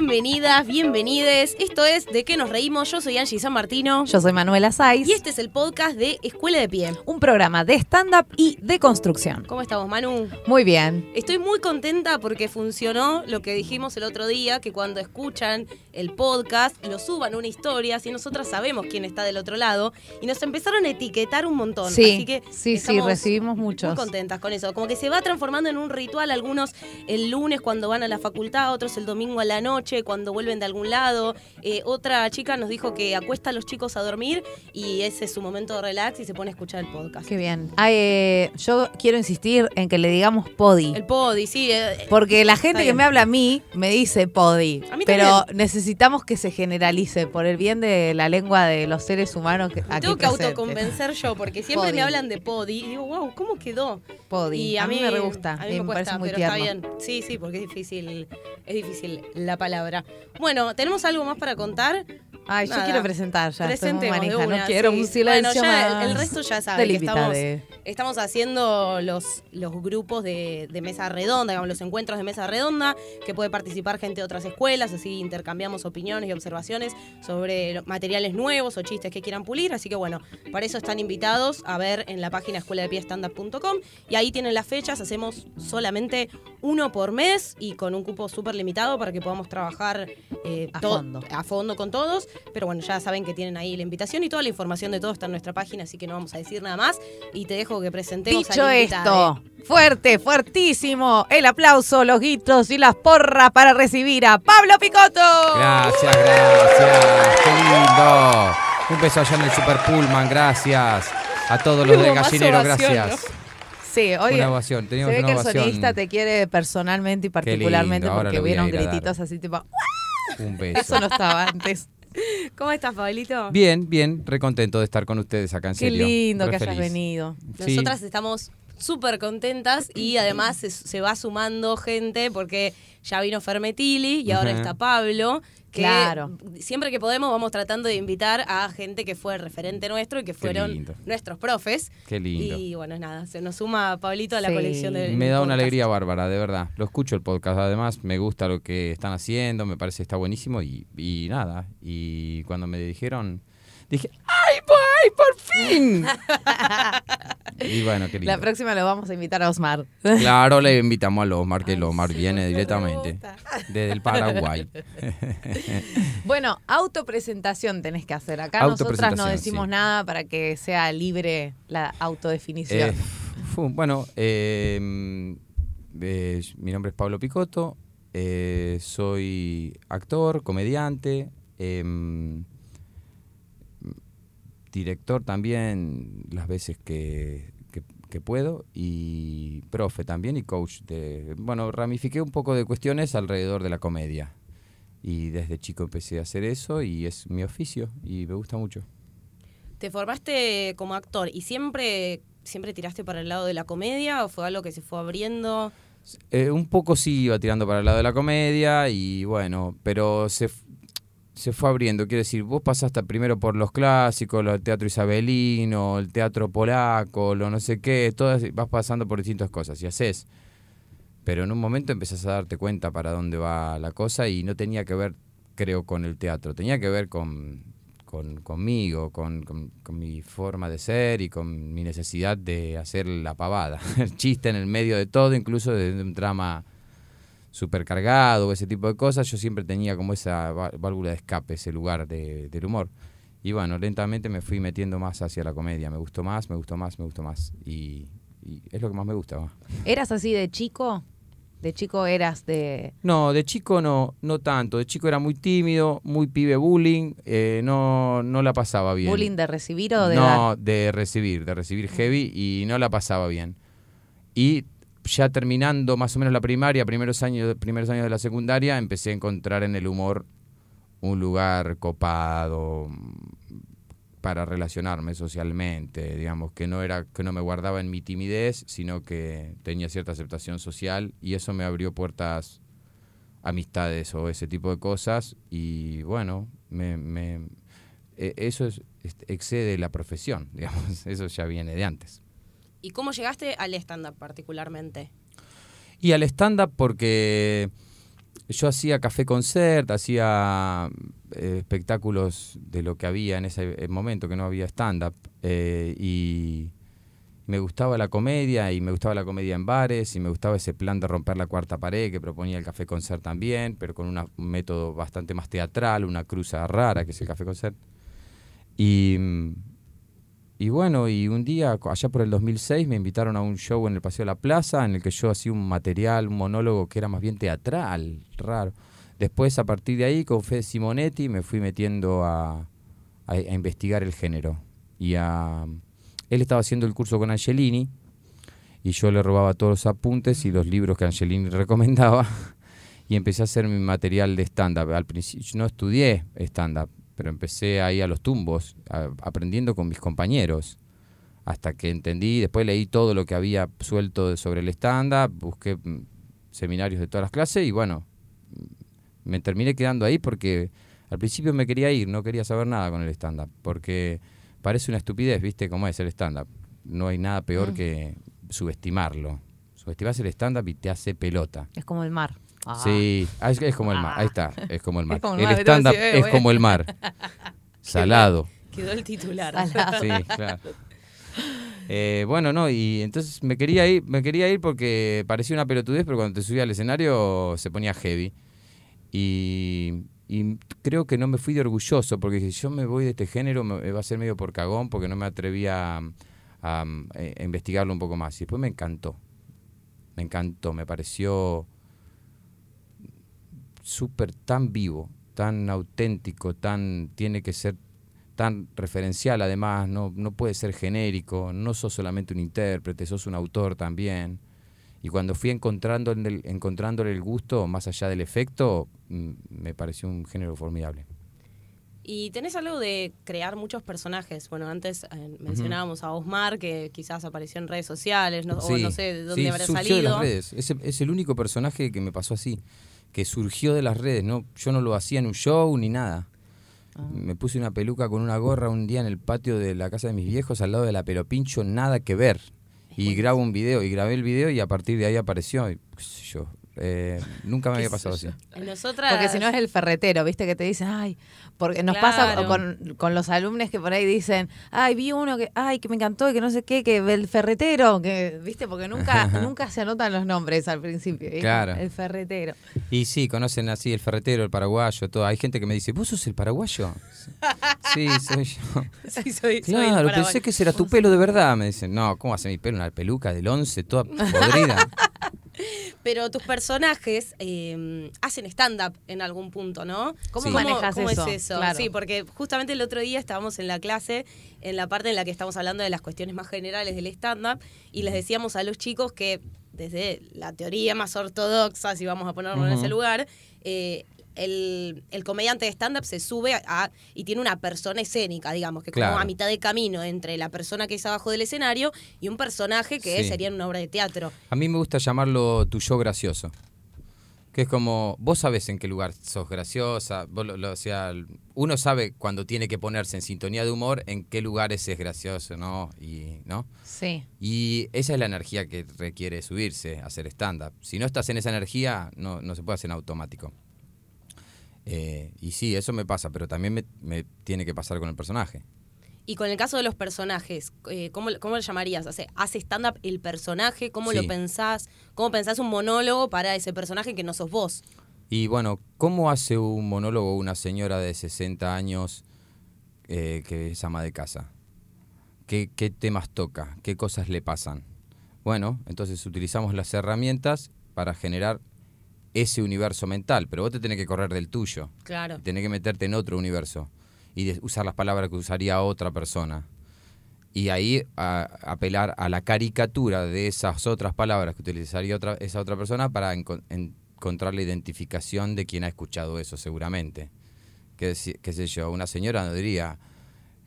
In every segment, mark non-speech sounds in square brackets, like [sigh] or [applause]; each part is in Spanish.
Bienvenidas, bienvenides. Esto es De qué nos reímos. Yo soy Angie San Martino. Yo soy Manuela Saiz. Y este es el podcast de Escuela de Pie. Un programa de stand-up y de construcción. ¿Cómo estamos, Manu? Muy bien. Estoy muy contenta porque funcionó lo que dijimos el otro día, que cuando escuchan el podcast lo suban una historia, así nosotras sabemos quién está del otro lado. Y nos empezaron a etiquetar un montón. Sí, así que sí, sí, recibimos muchos. Muy contentas con eso. Como que se va transformando en un ritual. Algunos el lunes cuando van a la facultad, otros el domingo a la noche, cuando vuelven de algún lado. Eh, otra chica nos dijo que acuesta a los chicos a dormir y ese es su momento de relax y se pone a escuchar el podcast. Qué bien. Ay, eh, yo quiero insistir en que le digamos podi. El podi, sí. eh, Porque la gente que bien. me habla a mí me dice podi. A mí pero también. necesitamos que se generalice por el bien de la lengua de los seres humanos que aquí tengo que presentes. autoconvencer yo, porque siempre Podi. me hablan de podi y digo, wow, ¿cómo quedó? Podi. Y a, mí me re gusta. A mí me, me cuesta, parece muy pero tierno. está bien. Sí, sí, porque es difícil, es difícil la palabra. Bueno, ¿tenemos algo más para contar? Ay, yo quiero presentar ya. Presentemos de manija. una, no quiero sí. un silencio Bueno, ya más el resto ya sabe que estamos, estamos haciendo los, los grupos de, de mesa redonda, digamos, los encuentros de mesa redonda, que puede participar gente de otras escuelas, así intercambiamos opiniones y observaciones sobre los materiales nuevos o chistes que quieran pulir. Así que bueno, para eso están invitados a ver en la página escuela de piestandup.com y ahí tienen las fechas, hacemos solamente uno por mes y con un cupo súper limitado para que podamos trabajar eh, A fondo. a fondo con todos. Pero bueno, ya saben que tienen ahí la invitación y toda la información de todo está en nuestra página, así que no vamos a decir nada más. Y te dejo que presentemos Dicho al invitado. esto, fuerte, fuertísimo, el aplauso, los gritos y las porras para recibir a Pablo Picotto. Gracias, gracias. Qué lindo. Un beso allá en el Super Pullman, gracias. A todos los del gallinero, gracias. Sí, oye, Una ovación, se teníamos ve una que el ovación. sonidista te quiere personalmente y particularmente lindo, porque hubieron grititos así tipo, Un beso. eso no estaba antes. [laughs] ¿Cómo estás, Pablito? Bien, bien, recontento de estar con ustedes acá en Qué serio. lindo Re que hayas venido. Sí. Nosotras estamos súper contentas y además se, se va sumando gente porque ya vino Fermetili y ahora está Pablo. Que Claro. siempre que podemos vamos tratando de invitar a gente que fue referente nuestro y que fueron nuestros profes. Qué lindo. Y bueno, nada, se nos suma Pablito a la Sí. colección de Me da una alegría bárbara, de verdad. Lo escucho el podcast, además me gusta lo que están haciendo, me parece que está buenísimo y, y nada. Y cuando me dijeron, dije, ¡ay, ay, por fin! y bueno, qué lindo. La próxima lo vamos a invitar a Osmar. Claro, le invitamos a Omar, que el Omar viene directamente desde el Paraguay. [laughs] Bueno, autopresentación tenés que hacer. Acá nosotras no decimos sí. nada para que sea libre la autodefinición. Eh, bueno, eh, eh, mi nombre es Pablo Picotto, eh, soy actor, comediante, em, director también las veces que, que- que puedo y profe también y coach de... Bueno, ramifiqué un poco de cuestiones alrededor de la comedia y desde chico empecé a hacer eso y es mi oficio y me gusta mucho. ¿Te formaste como actor y siempre, siempre tiraste para el lado de la comedia o fue algo que se fue abriendo? Eh, un poco sí iba tirando para el lado de la comedia y bueno, pero se, se fue abriendo. Quiero decir, vos pasaste primero por los clásicos, el teatro isabelino, el teatro polaco, lo no sé qué, todas vas pasando por distintas cosas y haces. Pero en un momento empezás a darte cuenta para dónde va la cosa y no tenía que ver, creo, con el teatro, tenía que ver con, con- conmigo, con, con- con mi forma de ser y con mi necesidad de hacer la pavada, [laughs] el chiste en el medio de todo, incluso de un drama supercargado ese tipo de cosas, yo siempre tenía como esa válvula de escape, ese lugar de- del humor. Y bueno, lentamente me fui metiendo más hacia la comedia, me gustó más, me gustó más, me gustó más. Y, y es lo que más me gusta. va. ¿Eras así de chico? ¿De chico eras de...? No, de chico no, no tanto. De chico era muy tímido, muy pibe bullying, eh, no, no la pasaba bien. bullying de recibir o de no, dar? de recibir, de recibir heavy y no la pasaba bien. Y ya terminando más o menos la primaria, primeros años, primeros años de la secundaria, empecé a encontrar en el humor un lugar copado mm, para relacionarme socialmente, digamos, que no era que no me guardaba en mi timidez, sino que tenía cierta aceptación social y eso me abrió puertas amistades o ese tipo de cosas y bueno, me, me- e- eso es, este, excede la profesión, [laughs] digamos, eso ya viene de antes. ¿Y cómo llegaste al stand-up particularmente? Y al stand-up porque yo hacía café concert, hacía eh, espectáculos de lo que había en ese eh, momento, que no había stand-up. eh, y me gustaba la comedia, y me gustaba la comedia en bares, y me gustaba ese plan de romper la cuarta pared que proponía el café concert también, pero con un método bastante más teatral, una cruza rara, que es el café concert. Y, mm, y bueno, y un día, allá por el 2006, me invitaron a un show en el Paseo de la Plaza, en el que yo hacía un material, un monólogo que era más bien teatral, raro. Después, a partir de ahí, con Fede Simonetti, me fui metiendo a, a- a investigar el género. Y a, él estaba haciendo el curso con Angelini, y yo le robaba todos los apuntes y los libros que Angelini [laughs] recomendaba, y empecé a hacer mi material de stand-up. Al principio no estudié stand-up, pero empecé ahí a los tumbos, a- aprendiendo con mis compañeros. Hasta que entendí, después leí todo lo que había suelto sobre el stand-up, busqué mm, seminarios de todas las clases y bueno, me terminé quedando ahí porque al principio me quería ir, no quería saber nada con el stand-up, porque parece una estupidez, ¿viste cómo es el stand-up? No hay nada peor Mm. que subestimarlo. Subestimás el stand-up y te hace pelota. Es como el mar. Ah. Sí, ah, es, es como el mar, ahí está, es como el mar. [laughs] Como el stand-up eh, es bueno. como el mar, [laughs] salado. Quedó el titular. Salado. Sí, claro. Eh, bueno, no, y entonces me quería ir, me quería ir porque parecía una pelotudez, pero cuando te subía al escenario se ponía heavy. Y, y creo que no me fui de orgulloso, porque si yo me voy de este género me, va a ser medio por cagón, porque no me atrevía a, a- a investigarlo un poco más. Y después me encantó, me encantó, me pareció súper tan vivo, tan auténtico, tan tiene que ser tan referencial además, no, no puede ser genérico, no sos solamente un intérprete, sos un autor también. Y cuando fui encontrando el- encontrándole el gusto, más allá del efecto, mm, me pareció un género formidable. Y tenés algo de crear muchos personajes. Bueno, antes eh, mencionábamos a Osmar, que quizás apareció en redes sociales, no, o no sé de dónde sí, habrá salido. de las redes. Es el único personaje que me pasó así, que surgió de las redes. No, yo no lo hacía en un show ni nada. Ah. Me puse una peluca con una gorra un día en el patio de la casa de mis viejos al lado de la Pelopincho, nada que ver. Y grabo un video, y grabé el video y a partir de ahí apareció, y qué sé yo. Eh, nunca me había pasado así. Nosotras. Porque si no es el ferretero, viste que te dicen, ay, porque nos pasa con, con los alumnos que por ahí dicen, ay, vi uno que, ay, que me encantó y que no sé qué, que el ferretero, que, viste, porque nunca, [laughs] nunca se anotan los nombres al principio. ¿viste? Claro. El ferretero. Y sí, conocen así el ferretero, el paraguayo, todo. Hay gente que me dice, ¿vos sos el paraguayo? Sí, soy yo. [laughs] Sí, soy, Claro, pensé que ese era tu pelo de verdad. Me dicen, no, ¿cómo hace mi pelo? Una peluca del 11, toda podrida. [laughs] [laughs] Pero tus personajes eh, hacen stand-up en algún punto, ¿no? ¿Cómo Sí. manejas cómo eso? es eso? Claro. Sí, porque justamente el otro día estábamos en la clase, en la parte en la que estamos hablando de las cuestiones más generales del stand-up, y les decíamos a los chicos que desde la teoría más ortodoxa, si vamos a ponerlo en ese lugar, eh, el, el comediante de stand-up se sube a, y tiene una persona escénica, digamos, que como Claro. a mitad de camino entre la persona que es abajo del escenario y un personaje que Sí. sería en una obra de teatro. A mí me gusta llamarlo tu yo gracioso. Que es como, vos sabés en qué lugar sos graciosa, vos lo- lo- o sea, uno sabe cuando tiene que ponerse en sintonía de humor en qué lugares es gracioso, ¿no? Y, ¿no? Sí. Y esa es la energía que requiere subirse, hacer stand-up. Si no estás en esa energía, no, no se puede hacer en automático. Eh, y sí, eso me pasa, pero también me, me tiene que pasar con el personaje. Y con el caso de los personajes, eh, ¿cómo, cómo lo llamarías? O sea, ¿Hace stand-up el personaje? ¿Cómo lo pensás? ¿Cómo pensás un monólogo para ese personaje que no sos vos? Y bueno, ¿cómo hace un monólogo una señora de 60 años eh, que es ama de casa? ¿Qué, ¿Qué temas toca? ¿Qué cosas le pasan? Bueno, entonces utilizamos las herramientas para generar ese universo mental, pero vos te tenés que correr del tuyo. Claro. Y tenés que meterte en otro universo y de- usar las palabras que usaría otra persona. Y ahí a- apelar a la caricatura de esas otras palabras que utilizaría otra, esa otra persona para enco- encontrar la identificación de quien ha escuchado eso seguramente. Qué, deci- qué sé yo, una señora no diría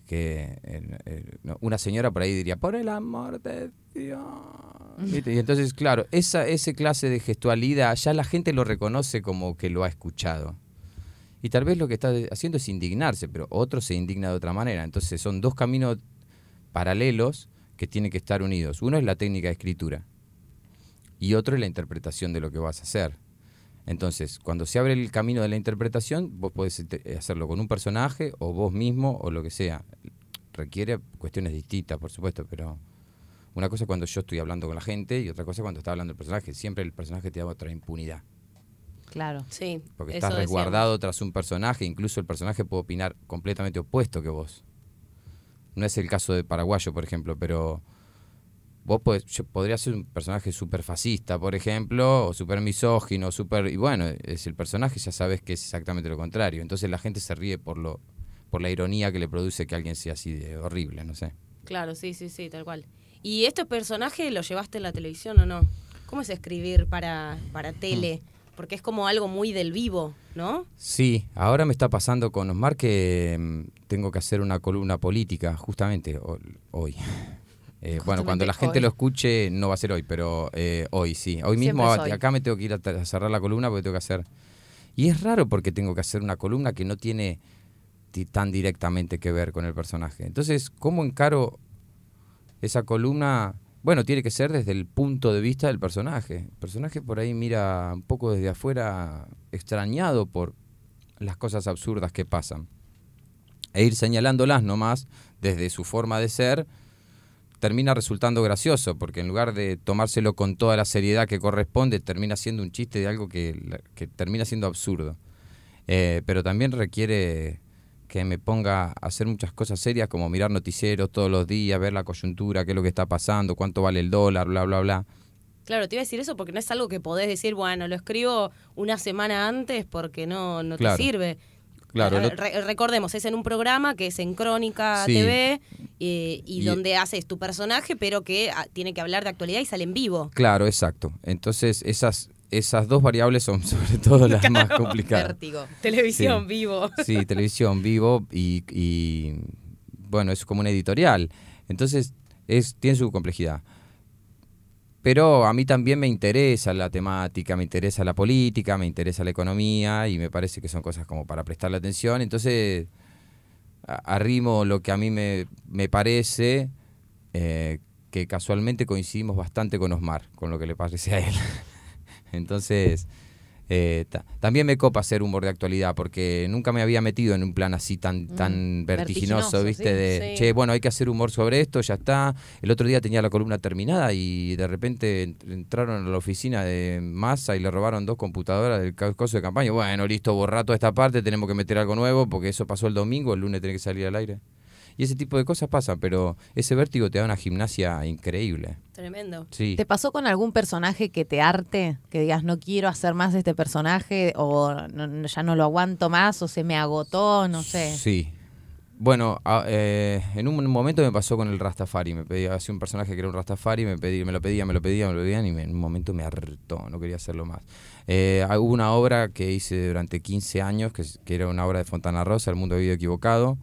que... eh, eh, no, una señora por ahí diría, por el amor de Dios. Y entonces, claro, esa clase de gestualidad ya la gente lo reconoce como que lo ha escuchado. Y tal vez lo que está haciendo es indignarse, pero otro se indigna de otra manera. Entonces son dos caminos paralelos que tienen que estar unidos. Uno es la técnica de escritura y otro es la interpretación de lo que vas a hacer. Entonces, cuando se abre el camino de la interpretación, vos podés eh, hacerlo con un personaje o vos mismo o lo que sea. Requiere cuestiones distintas, por supuesto, pero una cosa es cuando yo estoy hablando con la gente y otra cosa es cuando está hablando el personaje. Siempre el personaje te da otra impunidad. Claro. Sí. Porque estás resguardado decíamos. tras un personaje, incluso el personaje puede opinar completamente opuesto que vos. No es el caso de Paraguayo, por ejemplo, pero vos podés, yo podría ser un personaje súper fascista, por ejemplo, o súper misógino, súper... Y bueno, es el personaje, ya sabes que es exactamente lo contrario. Entonces la gente se ríe por lo por la ironía que le produce que alguien sea así de horrible, no sé. Claro, sí, sí, sí, tal cual. ¿Y este personaje lo llevaste en la televisión o no? ¿Cómo es escribir para, para tele? Porque es como algo muy del vivo, ¿no? Sí, ahora me está pasando con Osmar que mm, tengo que hacer una columna política, justamente ho- hoy. [laughs] Eh, bueno, cuando la gente hoy. lo escuche, no va a ser hoy, pero eh, hoy sí. Hoy mismo hoy. acá me tengo que ir a, cerrar la columna porque tengo que hacer... Y es raro porque tengo que hacer una columna que no tiene ti- tan directamente que ver con el personaje. Entonces, ¿cómo encaro esa columna? Bueno, tiene que ser desde el punto de vista del personaje. El personaje por ahí mira un poco desde afuera extrañado por las cosas absurdas que pasan. E ir señalándolas nomás desde su forma de ser termina resultando gracioso, porque en lugar de tomárselo con toda la seriedad que corresponde, termina siendo un chiste de algo que, que termina siendo absurdo. Eh, pero también requiere que me ponga a hacer muchas cosas serias como mirar noticieros todos los días, ver la coyuntura, qué es lo que está pasando, cuánto vale el dólar, bla, bla, bla. Claro, te iba a decir eso porque no es algo que podés decir, bueno, lo escribo una semana antes porque no, no Claro. te sirve. Claro, Eh, lo- re- recordemos, es en un programa que es en Crónica Sí. TV eh, y, Y- donde haces tu personaje, pero que ah, tiene que hablar de actualidad y sale en vivo. Claro, exacto. Entonces esas, esas dos variables son [laughs] sobre todo las más complicadas. Vértigo. Televisión, Sí. vivo. Sí, televisión, vivo y, y, bueno, es como una editorial. Entonces, es, tiene su complejidad. Pero a mí también me interesa la temática, me interesa la política, me interesa la economía y me parece que son cosas como para prestarle atención. Entonces, arrimo lo que a mí me, me parece, eh, que casualmente coincidimos bastante con Osmar, con lo que le parece a él. [laughs] Entonces, eh, ta- también me copa hacer humor de actualidad, porque nunca me había metido en un plan así tan, tan vertiginoso, vertiginoso, ¿viste? sí, de, sí. che, bueno, hay que hacer humor sobre esto, ya está. El otro día tenía la columna terminada y de repente ent- entraron a la oficina de Massa y le robaron dos computadoras del coso de campaña. Bueno, listo, borra toda esta parte, tenemos que meter algo nuevo, porque eso pasó el domingo, el lunes tiene que salir al aire. Y ese tipo de cosas pasan, pero ese vértigo te da una gimnasia increíble. Tremendo. Sí. ¿Te pasó con algún personaje que te arte? Que digas, no quiero hacer más este personaje, o no- no- ya no lo aguanto más, o se me agotó, no sé. Sí. Bueno, a- eh, en un momento me pasó con el Rastafari. Me pedía, hacía un personaje que era un Rastafari, me, pedía, me lo pedía, me lo pedía, me lo pedían y me- en un momento me hartó, no quería hacerlo más. Eh, hubo una obra que hice durante 15 años, que era una obra de Fontana Rosa, El Mundo Vivido Equivocado.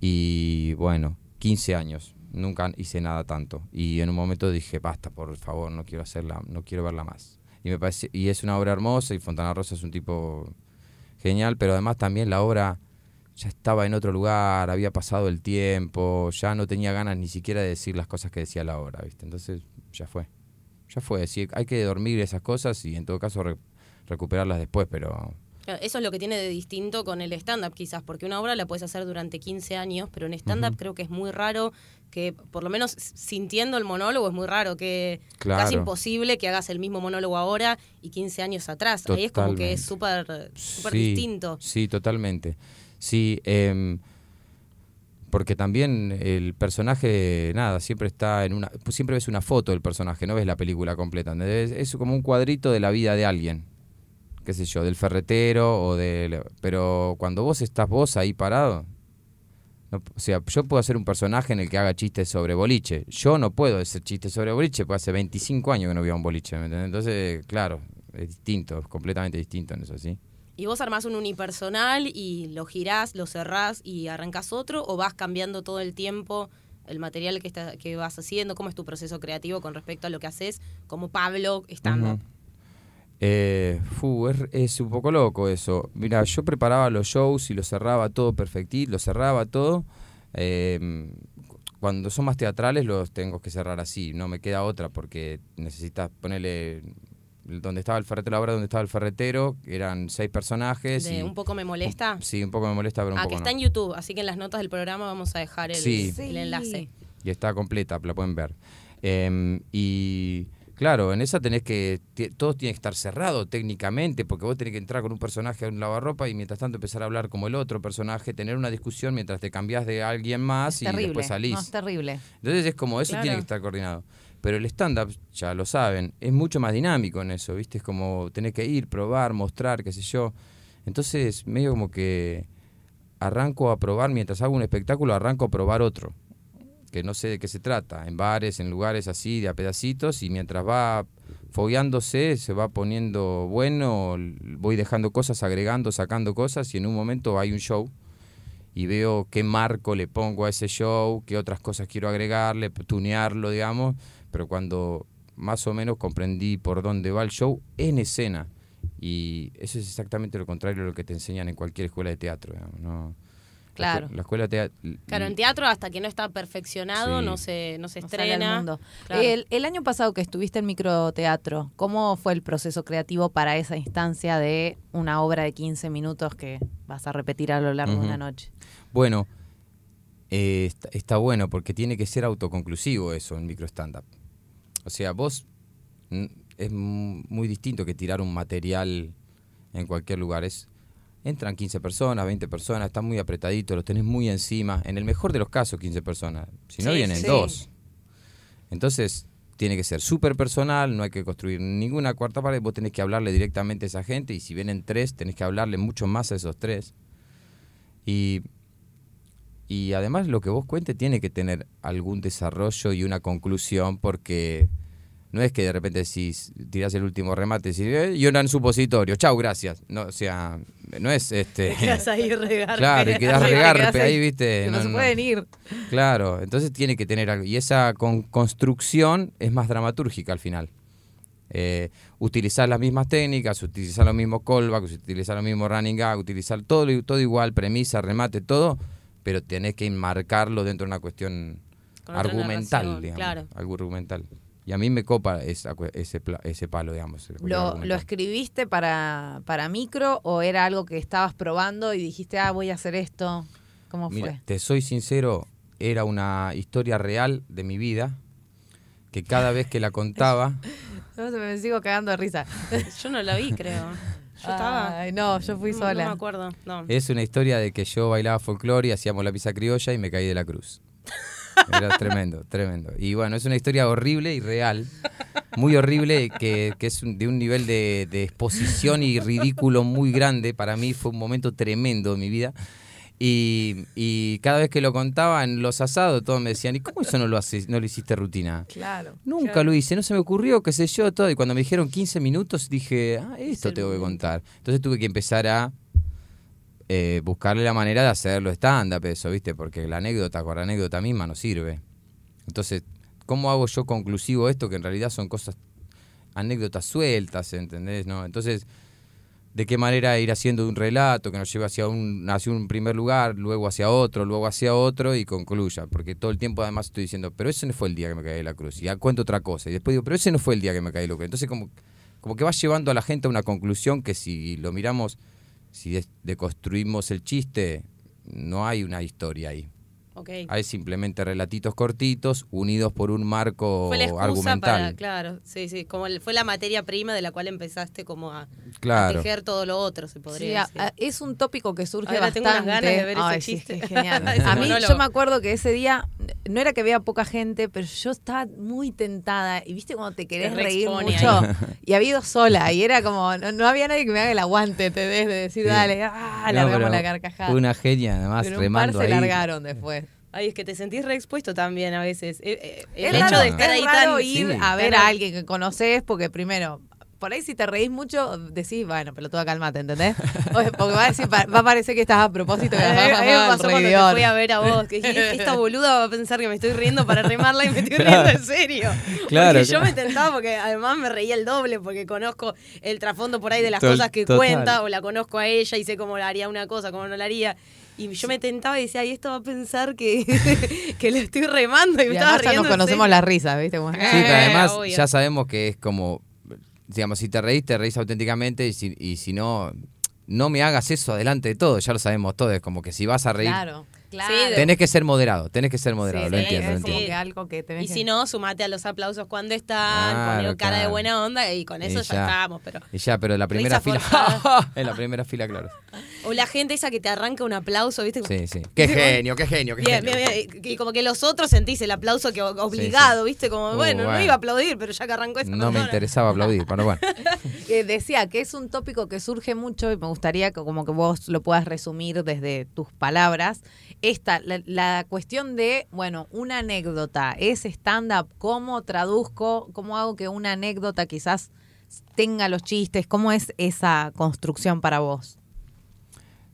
Y bueno, 15 años. Nunca hice nada tanto. Y en un momento dije, basta, por favor, no quiero hacerla, no quiero verla más. Y me parece, y es una obra hermosa y Fontana Rosa es un tipo genial, pero además también la obra ya estaba en otro lugar, había pasado el tiempo, ya no tenía ganas ni siquiera de decir las cosas que decía la obra, ¿viste? Entonces, ya fue. Ya fue. Hay que dormir esas cosas y en todo caso re- recuperarlas después, pero Eso es lo que tiene de distinto con el stand-up quizás, porque una obra la puedes hacer durante 15 años, pero en stand-up creo que es muy raro que, por lo menos sintiendo el monólogo, es muy raro que Claro. casi imposible que hagas el mismo monólogo ahora y 15 años atrás. Ahí es como que es súper súper Sí, distinto. Sí, totalmente. Sí, em, porque también el personaje, nada, siempre está en una... Siempre ves una foto del personaje, no ves la película completa. ¿entendés? Es como un cuadrito de la vida de alguien. Qué sé yo, del ferretero o del... Pero cuando vos estás vos ahí parado... no- o sea, yo puedo hacer un personaje en el que haga chistes sobre boliche. Yo no puedo hacer chistes sobre boliche porque hace 25 años que no a un boliche. ¿me entendés? Entonces, claro, es distinto, es completamente distinto en eso, ¿sí? Y vos armás un unipersonal y lo girás, lo cerrás y arrancás otro, o vas cambiando todo el tiempo el material que, está, que vas haciendo, cómo es tu proceso creativo con respecto a lo que haces, como Pablo estando. Eh, fu, es, es un poco loco eso. Mira, yo preparaba los shows y lo cerraba todo perfectito, lo cerraba todo. Eh, cuando son más teatrales los tengo que cerrar así, no me queda otra porque necesitas ponerle donde estaba el ferretero, ahora donde estaba el ferretero, eran seis personajes. De y, un poco me molesta. Sí, un poco me molesta, pero un Ah, poco que está no. en YouTube, así que en las notas del programa vamos a dejar el, Sí. el enlace. y está completa, la pueden ver. Em, y claro, en esa tenés que, todo tiene que estar cerrado técnicamente, porque vos tenés que entrar con un personaje a un lavarropa y mientras tanto empezar a hablar como el otro personaje, tener una discusión mientras te cambiás de alguien más y terrible. después salís. No, es terrible. Entonces es como, eso Claro. tiene que estar coordinado. Pero el stand-up, ya lo saben, es mucho más dinámico en eso, ¿viste? Es como tenés que ir, probar, mostrar, qué sé yo. Entonces, medio como que arranco a probar, mientras hago un espectáculo, arranco a probar otro. Que no sé de qué se trata. En bares, en lugares así, de a pedacitos, y mientras va fogueándose, se va poniendo bueno, voy dejando cosas, agregando, sacando cosas, y en un momento hay un show y veo qué marco le pongo a ese show, qué otras cosas quiero agregarle, tunearlo, digamos, pero cuando más o menos comprendí por dónde va el show en escena. Y eso es exactamente lo contrario de lo que te enseñan en cualquier escuela de teatro. digamos. La Claro. La, escuela. Claro, en teatro hasta que no está perfeccionado Sí. no se, no se No sale al estrena. mundo. Claro. El, el año pasado que estuviste en microteatro, ¿cómo fue el proceso creativo para esa instancia de una obra de 15 minutos que vas a repetir a lo largo de una noche? Bueno, eh, está, está bueno porque tiene que ser autoconclusivo eso en micro stand-up. O sea, vos mm, es mu- muy distinto que tirar un material en cualquier lugar. Es, entran 15 personas, 20 personas, están muy apretaditos, los tenés muy encima. En el mejor de los casos, 15 personas. Si no, Sí, vienen sí. dos. Entonces, tiene que ser súper personal, no hay que construir ninguna cuarta pared, vos tenés que hablarle directamente a esa gente y si vienen tres, tenés que hablarle mucho más a esos tres. Y, y además lo que vos cuentes tiene que tener algún desarrollo y una conclusión porque no es que de repente si tirás el último remate y decís, "Eh, y en supositorio, chau, gracias. No, o sea, no es este... Te quedas ahí [laughs] regarpe. Claro, y quedás [laughs] regarpe quedás ahí, ahí, viste. Que no, se pueden ir. Claro, entonces tiene que tener algo. Y esa con- construcción es más dramatúrgica al final. Eh, utilizar las mismas técnicas, utilizar los mismos callbacks, utilizar los mismos running gag, utilizar todo, todo igual, premisa, remate, todo, pero tenés que enmarcarlo dentro de una cuestión argumental, digamos. claro. Algo argumental. Y a mí me copa esa ese, ese palo, digamos. el ¿Lo, escribiste para, para micro o era algo que estabas probando y dijiste, ah, voy a hacer esto? ¿Cómo Mira, fue? te soy sincero, era una historia real de mi vida que cada vez que la contaba, [laughs] Yo me sigo cagando de risa. [laughs] Yo no la vi, creo. [laughs] Yo estaba. Ay, no, yo fui no, sola. No me acuerdo. No. es una historia de que yo bailaba folclore y hacíamos la pizza criolla y me caí de la cruz. Era tremendo, tremendo. Y bueno, es una historia horrible y real, muy horrible, que, que es un- de un nivel de, de exposición y ridículo muy grande. Para mí fue un momento tremendo de mi vida. Y, y cada vez que lo contaba en los asados, todos me decían, ¿y cómo eso no lo, haces, no lo hiciste rutina? Claro. Nunca lo hice, no se me ocurrió, qué sé yo, todo. Y cuando me dijeron 15 minutos, dije, ah, esto el tengo que contar. Entonces tuve que empezar a eh, buscarle la manera de hacerlo stand-up, eso, ¿viste? Porque la anécdota con la anécdota misma no sirve. Entonces, ¿cómo hago yo conclusivo esto? Que en realidad son cosas, anécdotas sueltas, ¿entendés? ¿No? Entonces, ¿de qué manera ir haciendo un relato que nos lleve hacia un, hacia un primer lugar, luego hacia otro, luego hacia otro y concluya? Porque todo el tiempo además estoy diciendo, pero ese no fue el día que me caí de la cruz. Y ya cuento otra cosa. Y después digo, pero ese no fue el día que me caí de la cruz. Entonces, como, como que va llevando a la gente a una conclusión que si lo miramos, si deconstruimos el chiste, no hay una historia ahí. Ok. Hay simplemente relatitos cortitos unidos por un marco Fue la excusa argumental. para, claro, sí, sí, como el- fue la materia prima de la cual empezaste como a, a Claro. tejer todo lo otro, se Sí, podría a- decir. a- es un tópico que surge Ahora tengo unas bastante. ganas de ver ese Ay, sí, chiste. qué genial. [laughs] Ese a mí monólogo. yo me acuerdo que ese día no era que había poca gente, pero yo estaba muy tentada y viste cuando te querés Te reír mucho ahí. [laughs] y había ido sola y era como no, no había nadie que me haga el aguante, te des de decir Sí. dale, ah, No, largamos la carcajada. Una genia, además, pero un par remando se ahí. largaron después. Ay, es que te sentís reexpuesto también a veces. Eh, eh, El Es hecho raro, de estar es ahí raro tan... ir Sí. a ver Claro. a alguien que conoces porque primero por ahí si te reís mucho, decís, bueno, pelotuda, calmate, ¿entendés? [laughs] Porque va a, decir, va a parecer que estás a propósito. Que A mí- a mí me el pasó cuando te reidor. fui a ver a vos, que dije, esta [laughs] boluda va a pensar que me estoy riendo para remarla y me estoy riendo en serio. [laughs] Claro, porque yo me tentaba porque además me reía el doble porque conozco el trasfondo por ahí de las Tol- cosas que total. cuenta o la conozco a ella y sé cómo la haría una cosa, cómo no la haría. Y yo me tentaba y decía, ay, esto va a pensar que, [laughs] que le estoy remando y me estaba además ya nos conocemos las risas, ¿viste? Como, Sí, pero Eh, además obvio. ya sabemos que es como digamos, si te reís, te reís auténticamente y si, y si no, no me hagas eso adelante de todo, ya lo sabemos todos, es como que si vas a reír, Claro, claro. Sí, de- tenés que ser moderado, tenés que ser moderado, Sí, lo sí, entiendo, lo es entiendo. que algo que tenés Y que- si no, sumate a los aplausos cuando están, Claro, poner cara de buena onda y con Y eso ya, ya. Pero... Y ya, pero en la primera Risa fila, [laughs] en la primera fila, claro. O la gente esa que te arranca un aplauso, ¿viste? Sí, sí. Qué genio, qué genio, qué Bien, genio. bien, bien. Y como que los otros sentís el aplauso que obligado, ¿viste? Como, Uh, bueno, no iba a aplaudir, pero ya que arrancó esa No me interesaba aplaudir, pero bueno. [laughs] que decía que es un tópico que surge mucho y me gustaría que como que vos lo puedas resumir desde tus palabras. Esta, la, la cuestión de, bueno, una anécdota, es stand-up, ¿cómo traduzco? ¿Cómo hago que una anécdota quizás tenga los chistes? ¿Cómo es esa construcción para vos?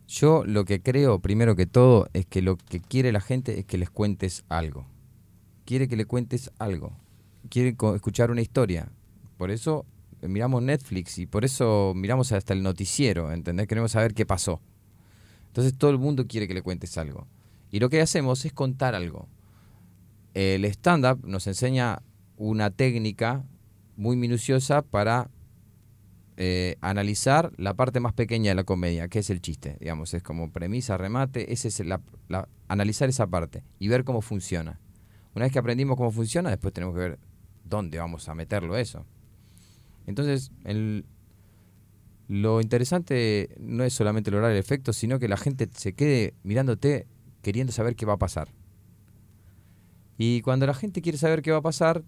Yo lo que creo, primero que todo, es que lo que quiere la gente es que les cuentes algo. Quiere que le cuentes algo. Quiere escuchar una historia. Por eso eh, miramos Netflix y por eso miramos hasta el noticiero, ¿entendés? Queremos saber qué pasó. Entonces todo el mundo quiere que le cuentes algo. Y lo que hacemos es contar algo. El stand-up nos enseña una técnica muy minuciosa para eh, analizar la parte más pequeña de la comedia, que es el chiste, digamos, es como premisa, remate, ese es analizar esa parte y ver cómo funciona. Una vez que aprendimos cómo funciona, después tenemos que ver dónde vamos a meterlo eso. Entonces, el- lo interesante no es solamente lograr el efecto, sino que la gente se quede mirándote queriendo saber qué va a pasar. Y cuando la gente quiere saber qué va a pasar,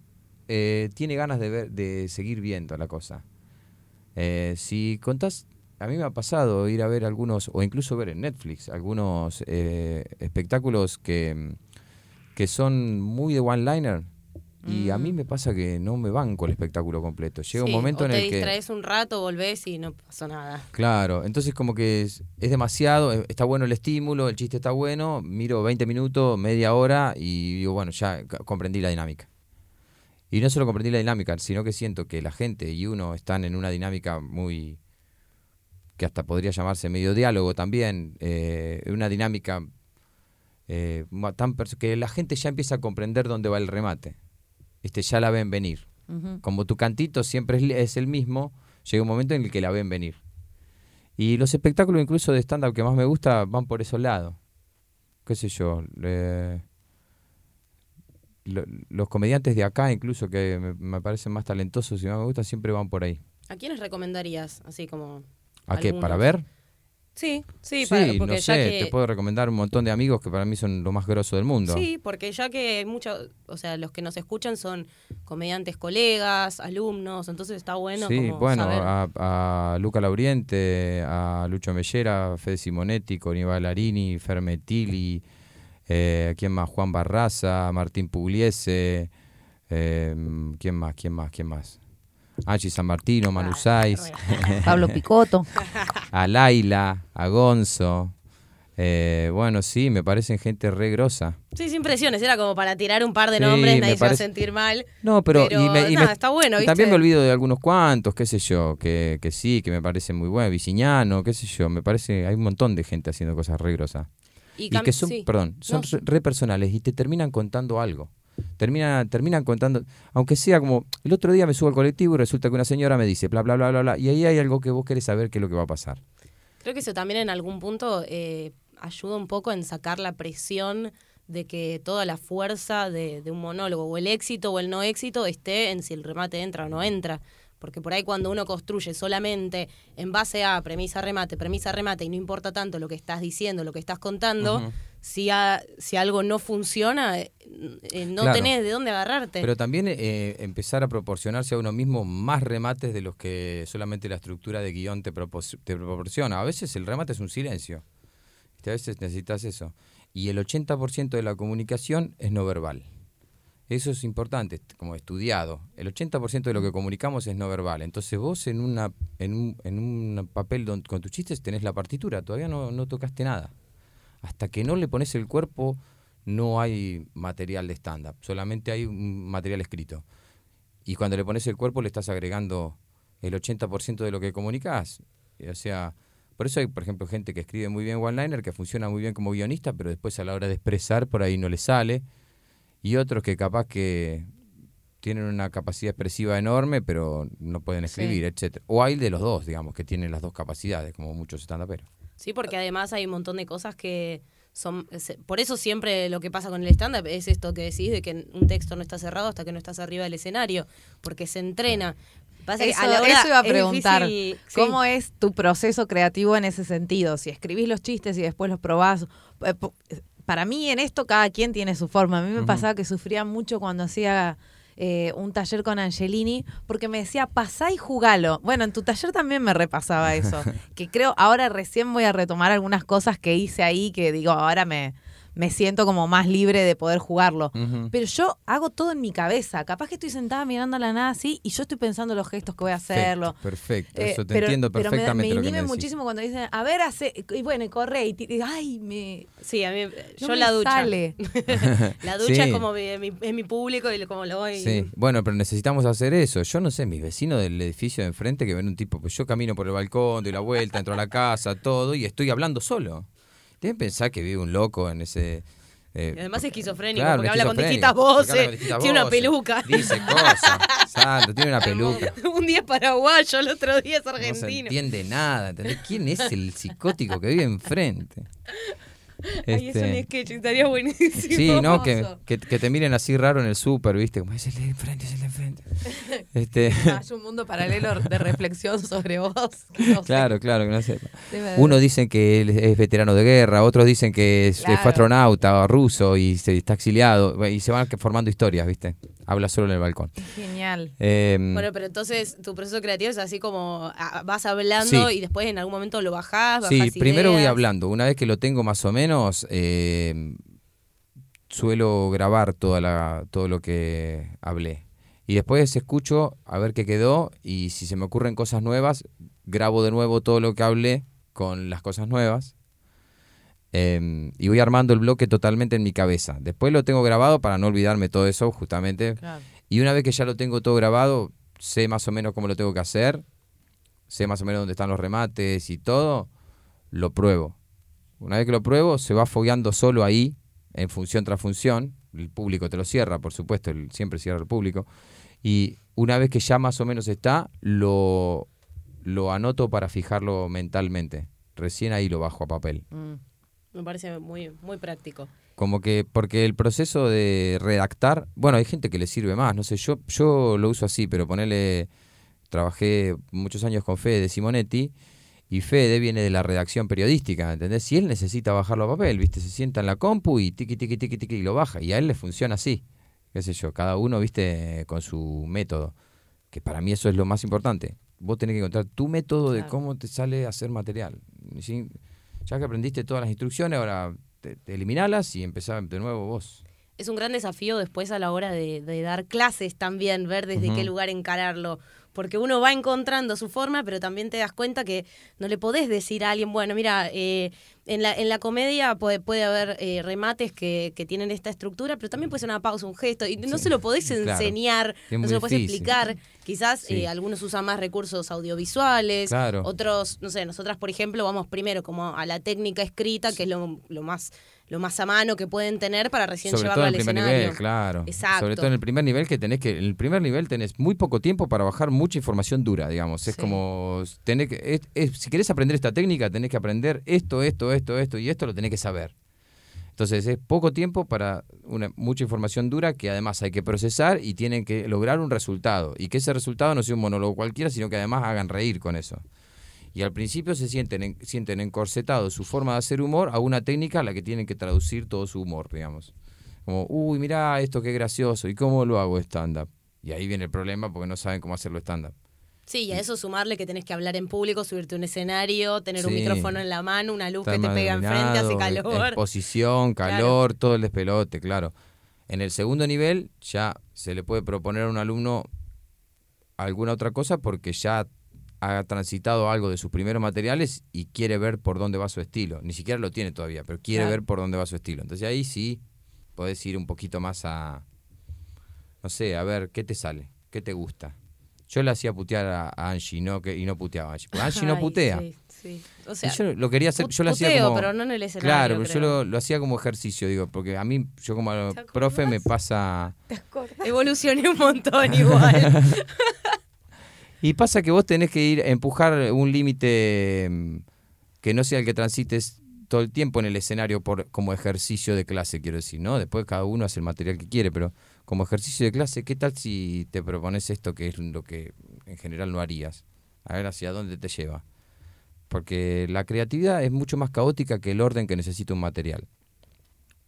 eh, tiene ganas de, ver, de seguir viendo la cosa. Eh, si contás, a mí me ha pasado ir a ver algunos, o incluso ver en Netflix, algunos eh, espectáculos que, que son muy de one-liner. Y a mí me pasa que no me banco el espectáculo completo. Llega un momento o en te el que... distraes un rato, volvés y no pasó nada. Claro, entonces como que es, es demasiado, eh, está bueno el estímulo, el chiste está bueno, miro 20 minutos, media hora y digo, bueno, ya comprendí la dinámica. Y no solo comprendí la dinámica, sino que siento que la gente y uno están en una dinámica muy, que hasta podría llamarse medio diálogo también, eh, una dinámica eh, tan que la gente ya empieza a comprender dónde va el remate. Este, ya la ven venir como tu cantito siempre es, es el mismo, llega un momento en el que la ven venir. Y los espectáculos incluso de stand-up que más me gusta van por esos lados. ¿Qué sé yo? eh, lo- los comediantes de acá incluso que me, me parecen más talentosos y más me gustan siempre van por ahí. ¿A quiénes recomendarías? Así como. ¿A qué? ¿Para ver? Sí, sí, para, porque no ya sé, que. te puedo recomendar un montón de amigos que para mí son lo más grosso del mundo. Sí, porque ya que muchos, o sea, los que nos escuchan son comediantes colegas, alumnos, entonces está bueno sí, como bueno, saber. a, a Luca Lauriente, a Lucho Mellera, Fede Simonetti, Coni Ballarini, Fermetili, eh, ¿quién más? Juan Barraza, Martín Pugliese, eh, ¿quién más? ¿Quién más? ¿Quién más? Angie San Martino, Manu Saiz, Pablo [laughs] Picoto. a Laila, a Gonzo. eh, bueno, sí, me parecen gente re grosa. Sí, sin presiones, era como para tirar un par de Sí, nombres, me nadie se va a parece- sentir mal. No, pero, Pero y me- y nada, me- está bueno, y también ¿viste? me olvido de algunos cuantos, qué sé yo, que, que sí, que me parecen muy buenos, Viciñano, qué sé yo, me parece, hay un montón de gente haciendo cosas re grosas. Y, que son, sí. perdón, son No, re personales y te terminan contando algo. Termina, terminan contando, aunque sea como, el otro día me subo al colectivo y resulta que una señora me dice, bla, bla, bla, bla, bla, y ahí hay algo que vos querés saber qué es lo que va a pasar. Creo que eso también en algún punto eh, ayuda un poco en sacar la presión de que toda la fuerza de, de un monólogo, o el éxito o el no éxito, esté en si el remate entra o no entra. Porque por ahí cuando uno construye solamente en base a premisa, remate, premisa, remate, y no importa tanto lo que estás diciendo, lo que estás contando. Si, a- si algo no funciona, eh, eh, no Claro. tenés de dónde agarrarte. Pero también eh, empezar a proporcionarse a uno mismo más remates de los que solamente la estructura de guion te, te proporciona. A veces el remate es un silencio. A veces necesitas eso. Y el 80% de la comunicación es no verbal. Eso es importante, como estudiado. El 80% de lo que comunicamos es no verbal. Entonces vos en, una, en, un, en un papel don- con tus chistes tenés la partitura, todavía no, no tocaste nada. Hasta que no le pones el cuerpo, no hay material de stand-up, solamente hay un material escrito. Y cuando le pones el cuerpo le estás agregando el 80% de lo que comunicas. O sea, por eso hay, por ejemplo, gente que escribe muy bien one-liner, que funciona muy bien como guionista, pero después a la hora de expresar por ahí no le sale. Y otros que capaz que tienen una capacidad expresiva enorme, pero no pueden escribir, etcétera. O hay de los dos, digamos, que tienen las dos capacidades, como muchos stand-uperos. Sí, porque además hay un montón de cosas que son... Por eso siempre lo que pasa con el stand-up es esto que decís, de que un texto no está cerrado hasta que no estás arriba del escenario, porque se entrena. Pasa eso, a la hora eso iba a preguntar. ¿Cómo es tu proceso creativo en ese sentido? Si escribís los chistes y después los probás. Eh, para mí en esto cada quien tiene su forma. A mí me pasaba que sufría mucho cuando hacía eh, un taller con Angelini, porque me decía, pasá y jugalo. Bueno, en tu taller también me repasaba eso, [laughs] que creo, ahora recién voy a retomar algunas cosas que hice ahí, que digo, ahora me, me siento como más libre de poder jugarlo. Pero yo hago todo en mi cabeza. Capaz que estoy sentada mirando a la nada así y yo estoy pensando los gestos que voy a hacerlo. Perfecto, eso te entiendo perfectamente. Pero me, me, muchísimo cuando dicen, a ver, hace, y bueno, y corre, y, ay, me. Sí, a mí, yo [laughs] [laughs] la ducha. la ducha es como mi, mi, público y como lo voy. Sí, bueno, pero necesitamos hacer eso. Yo no sé, mis vecinos del edificio de enfrente que ven un tipo, pues yo camino por el balcón, doy la vuelta, entro a la casa, todo, y estoy hablando solo. Deben pensar que vive un loco en ese... Eh, además es esquizofrénico, porque habla con distintas voces, tiene una peluca. Dice cosas, exacto, tiene una peluca. un día es paraguayo, el otro día es argentino. No se entiende nada, ¿entendés? ¿Quién es el psicótico que vive enfrente? Ay, es un este, sketch, estaría buenísimo. Sí, ¿no? Que, que, te miren así raro en el súper, ¿viste? Como es el de enfrente, es el de enfrente. [laughs] Este... Hay un mundo paralelo de reflexión sobre vos. [laughs] claro, claro, que no sé. Uno dicen que es veterano de guerra, otros dicen que es, fue astronauta o ruso y se está exiliado. Y se van formando historias, ¿viste? Habla solo en el balcón. Genial. Em, bueno, pero entonces tu proceso creativo es así como vas hablando y después en algún momento lo bajás. sí, primero voy hablando. Una vez que lo tengo más o menos, em, suelo grabar toda la, todo lo que hablé. Y después escucho a ver qué quedó y si se me ocurren cosas nuevas, grabo de nuevo todo lo que hablé con las cosas nuevas Em, y voy armando el bloque totalmente en mi cabeza. Después lo tengo grabado para no olvidarme todo eso, justamente. Y una vez que ya lo tengo todo grabado, sé más o menos cómo lo tengo que hacer, sé más o menos dónde están los remates y todo, lo pruebo. Una vez que lo pruebo, se va fogueando solo ahí, en función tras función. El público te lo cierra, por supuesto, siempre cierra el público. Y una vez que ya más o menos está, lo, lo anoto para fijarlo mentalmente. Recién ahí lo bajo a papel. Mm. Me parece muy, muy práctico. Como que, porque el proceso de redactar, bueno, hay gente que le sirve más, no sé, yo, yo lo uso así, pero ponerle, trabajé muchos años con Fede Simonetti, y Fede viene de la redacción periodística, ¿entendés? Si él necesita bajarlo a papel, ¿viste? Se sienta en la compu y tiqui, tiqui, tiqui, tiqui, y lo baja, y a él le funciona así, qué sé yo, cada uno, ¿viste? Con su método, que para mí eso es lo más importante. Vos tenés que encontrar tu método de cómo te sale a hacer material. Ya que aprendiste todas las instrucciones, ahora te, eliminalas y empezá de nuevo vos. Es un gran desafío después a la hora de, dar clases también, ver desde qué lugar encararlo porque uno va encontrando su forma, pero también te das cuenta que no le podés decir a alguien, bueno, mira, eh, en, la, en la comedia puede, puede haber eh, remates que, que, tienen esta estructura, pero también puede ser una pausa, un gesto, y no se lo podés enseñar, no se lo podés explicar. Quizás eh, algunos usan más recursos audiovisuales, otros, no sé, nosotras, por ejemplo, vamos primero como a la técnica escrita, que es lo, lo más lo más a mano que pueden tener para recién Sobre llevarlo todo en el primer nivel, claro. Exacto. Sobre todo en el primer nivel que tenés que en el primer nivel tenés muy poco tiempo para bajar mucha información dura, digamos. Es como tenés que si querés aprender esta técnica, tenés que aprender esto, esto, esto, esto y esto lo tenés que saber. Entonces es poco tiempo para una, mucha información dura que además hay que procesar y tienen que lograr un resultado. Y que ese resultado no sea un monólogo cualquiera, sino que además hagan reír con eso y al principio se sienten, sienten encorsetados su forma de hacer humor a una técnica a la que tienen que traducir todo su humor, digamos. Como, uy, mirá esto qué gracioso, ¿y cómo lo hago stand-up? Y ahí viene el problema porque no saben cómo hacerlo stand-up. Sí, y a eso sumarle que tenés que hablar en público, subirte a un escenario, tener un micrófono en la mano, una luz que te pega enfrente, hace calor. Exposición, calor, todo el despelote, claro. En el segundo nivel ya se le puede proponer a un alumno alguna otra cosa porque ya ha transitado algo de sus primeros materiales y quiere ver por dónde va su estilo. Ni siquiera lo tiene todavía, pero quiere ver por dónde va su estilo. Entonces ahí sí podés ir un poquito más a, no sé, a ver, ¿qué te sale? ¿Qué te gusta? Yo le hacía putear a, Angie no, que, y no puteaba a Angie. Angie no [laughs] putea. Sí. O sea, Y yo lo quería hacer, yo lo hacía como... pero no en el escenario. Claro, pero yo lo, lo hacía como ejercicio, digo, porque a mí, yo como ¿Te profe me pasa... Evolucioné un montón [laughs] igual. [laughs] Y pasa que vos tenés que ir a empujar un límite mm, que no sea el que transites todo el tiempo en el escenario por como ejercicio de clase, quiero decir, ¿no? Después cada uno hace el material que quiere, pero como ejercicio de clase, ¿qué tal si te propones esto que es lo que en general no harías? A ver hacia dónde te lleva. Porque la creatividad es mucho más caótica que el orden que necesita un material.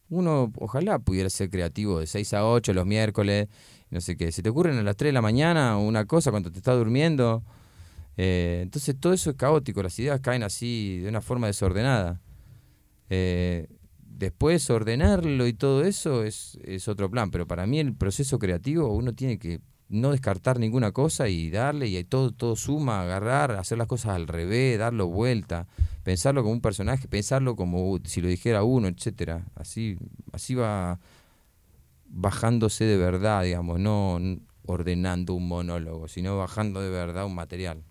Uno ojalá pudiera ser creativo de 6 a 8 los miércoles, no sé qué. Se te ocurren a las 3 de la mañana una cosa cuando te estás durmiendo. Eh, entonces todo eso es caótico, las ideas caen así de una forma desordenada. Eh, después ordenarlo y todo eso es, es otro plan, pero para mí el proceso creativo uno tiene que no descartar ninguna cosa y darle y todo, todo suma, agarrar, hacer las cosas al revés, darlo vuelta, pensarlo como un personaje, pensarlo como si lo dijera uno, etcétera. Así, así va bajándose de verdad, digamos, no ordenando un monólogo, sino bajando de verdad un material.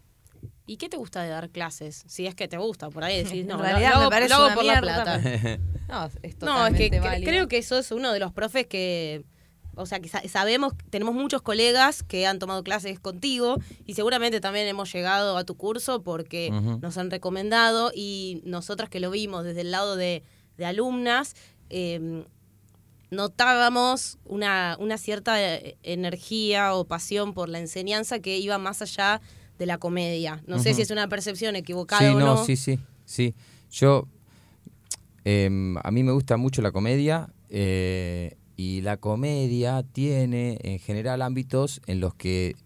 ¿Y qué te gusta de dar clases? Si es que te gusta, por ahí decís, [laughs] En no, lo- realidad lo, me parece lo hago una por la plata. [laughs] No, es No, es totalmente que válido. creo que sos uno de los profes que, o sea, que sa- sabemos, tenemos muchos colegas que han tomado clases contigo y seguramente también hemos llegado a tu curso porque nos han recomendado y nosotras que lo vimos desde el lado de, de alumnas, eh, notábamos una, una cierta eh, energía o pasión por la enseñanza que iba más allá de la comedia. No sé si es una percepción equivocada Sí, o no, no. sí, sí, sí. Yo, em, a mí me gusta mucho la comedia eh, y la comedia tiene en general ámbitos en los que,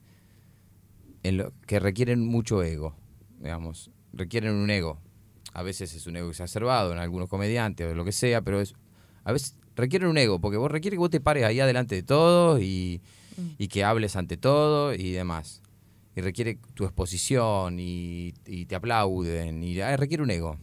en lo, que requieren mucho ego, digamos, requieren un ego. A veces es un ego exacerbado en algunos comediantes o lo que sea, pero es, a veces requieren un ego, porque vos requiere que vos te pares ahí adelante de todos y, y que hables ante todo y demás y requiere tu exposición y, y te aplauden y ah, requiere un ego.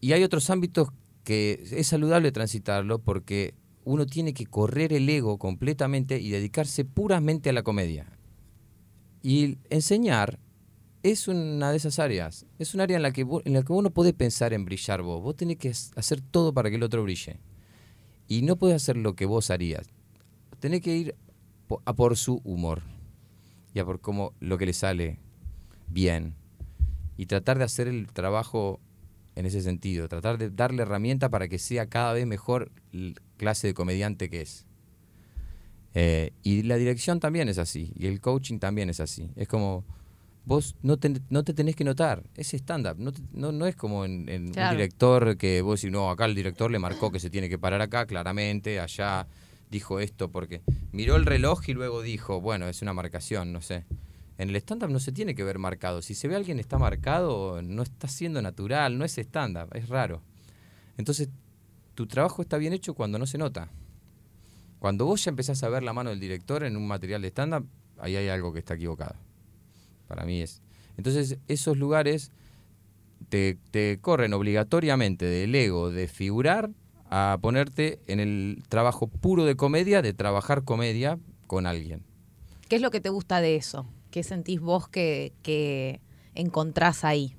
Y hay otros ámbitos que es saludable transitarlo porque uno tiene que correr el ego completamente y dedicarse puramente a la comedia. Y enseñar es una de esas áreas. Es un área en la que vos, en la que vos no podés pensar en brillar vos. Vos tenés que hacer todo para que el otro brille. Y no podés hacer lo que vos harías. Tenés que ir a por su humor y a por cómo lo que le sale bien y tratar de hacer el trabajo en ese sentido, tratar de darle herramientas para que sea cada vez mejor clase de comediante que es. Eh, y la dirección también es así, y el coaching también es así. Es como, vos no te, no te tenés que notar, es stand-up, no, no, no es como en, en Claro. un director que vos decís, no, acá el director le marcó que se tiene que parar acá, claramente, allá dijo esto, porque miró el reloj y luego dijo, bueno, es una marcación, no sé. En el stand-up no se tiene que ver marcado. Si se ve a alguien está marcado, no está siendo natural, no es stand-up, es raro. Entonces, tu trabajo está bien hecho cuando no se nota. Cuando vos ya empezás a ver la mano del director en un material de stand-up, ahí hay algo que está equivocado. Para mí es. Entonces, esos lugares te, te corren obligatoriamente del ego de figurar a ponerte en el trabajo puro de comedia, de trabajar comedia con alguien. ¿Qué es lo que te gusta de eso? ¿Qué sentís vos que, que encontrás ahí?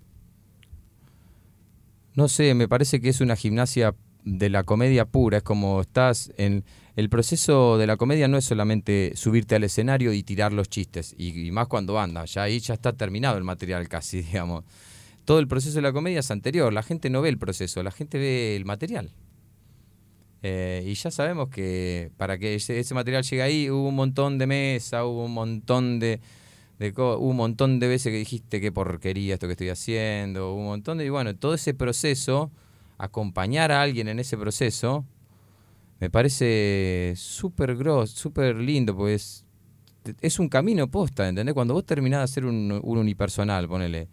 No sé, me parece que es una gimnasia de la comedia pura. Es como estás en. El proceso de la comedia no es solamente subirte al escenario y tirar los chistes, y, más cuando anda. Ya ahí ya está terminado el material casi, [laughs] digamos. Todo el proceso de la comedia es anterior. La gente no ve el proceso, la gente ve el material. Eh, y ya sabemos que para que ese, ese material llegue ahí hubo un montón de mesa, hubo un montón de, de un montón de veces que dijiste qué porquería esto que estoy haciendo, un montón de y bueno, todo ese proceso, acompañar a alguien en ese proceso, me parece súper grosso, súper lindo, pues es un camino posta, ¿entendés? Cuando vos terminás de hacer un, un unipersonal, ponele,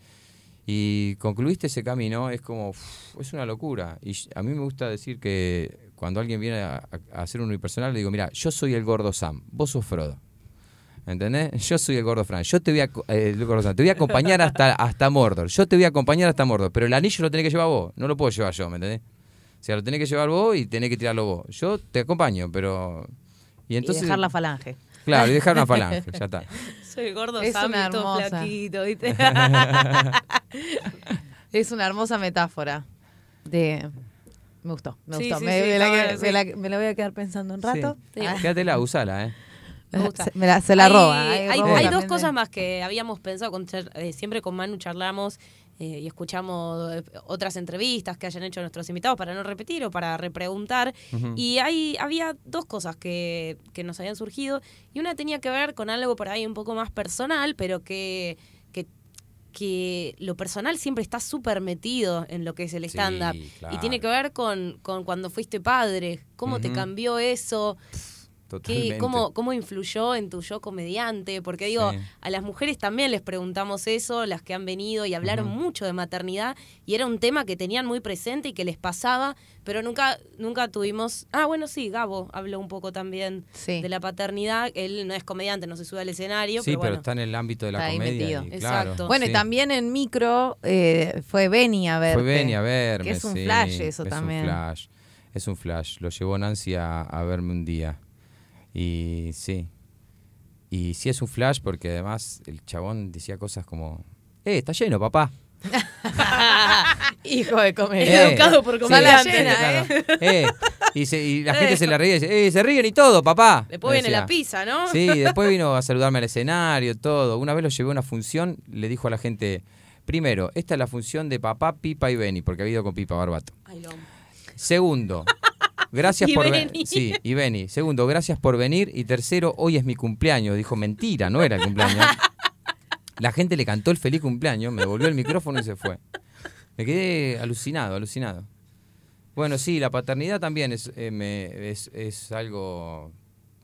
y concluiste ese camino, es como, es una locura. Y a mí me gusta decir que cuando alguien viene a, a hacer un unipersonal, le digo, mira, yo soy el gordo Sam, vos sos Frodo. ¿Entendés? Yo soy el gordo Fran. Yo te voy a, eh, el gordo Sam, te voy a acompañar hasta, [laughs] hasta Mordor. Yo te voy a acompañar hasta Mordor. Pero el anillo lo tenés que llevar vos. No lo puedo llevar yo, ¿me entendés? O sea, lo tenés que llevar vos y tenés que tirarlo vos. Yo te acompaño, pero... Y entonces... y dejar la falange. Claro, y dejar una falange, [laughs] ya está. Soy el gordo Es una todo flaquito, ¿viste? [laughs] Es una hermosa metáfora de... Me gustó, me Sí, gustó. sí, me, sí, me la, me me voy a quedar pensando un rato. Sí. Ah, Quédatela, usala, ¿eh? Me gusta. se, me la, se la Hay- roba. Hay, hay dos cosas más que habíamos pensado, con char- eh, siempre con Manu charlamos eh, y escuchamos eh, otras entrevistas que hayan hecho nuestros invitados para no repetir o para repreguntar. Y hay, había dos cosas que, que nos habían surgido y una tenía que ver con algo por ahí un poco más personal, pero que, que, que lo personal siempre está súper metido en lo que es el Sí, stand-up. claro. Y tiene que ver con, con cuando fuiste padre, cómo te cambió eso, ¿Qué, Totalmente. cómo, ¿Cómo influyó en tu yo comediante? Porque digo, Sí. a las mujeres también les preguntamos eso, las que han venido y hablaron mucho de maternidad y era un tema que tenían muy presente y que les pasaba, pero nunca, nunca tuvimos... Ah, bueno, sí, Gabo habló un poco también Sí. de la paternidad. Él no es comediante, no se sube al escenario, Sí, pero pero bueno. está en el ámbito de la Está comedia. metido. y claro, Exacto. Bueno, y también en micro eh, fue Benny a verte. Fue Benny a verme. Que es un sí, flash eso es también. un flash. Es un flash. Lo llevó Nancy a, a verme un día. Y sí. Y sí es un flash porque además el chabón decía cosas como, eh, está lleno, papá. [laughs] Hijo de comedia. Es educado por sí, comediante, sí, llena, claro. Eh, Y, se- y la [laughs] gente se la ríe y dice, eh, se ríen y todo, papá. Después viene la pizza, ¿no? Sí, después [laughs] vino a saludarme al escenario, todo. Una vez lo llevé a una función, le dijo a la gente, primero, esta es la función de papá, Pipa y Benny, porque había ido con Pipa Barbato. Ay. Segundo, gracias Y por venir. Sí, y Benny. Segundo, gracias por venir. Y tercero, hoy es mi cumpleaños. Dijo, mentira, no era el cumpleaños. La gente le cantó el feliz cumpleaños, me volvió el micrófono y se fue. Me quedé alucinado, alucinado. Bueno, sí, la paternidad también es, eh, me- es, es algo...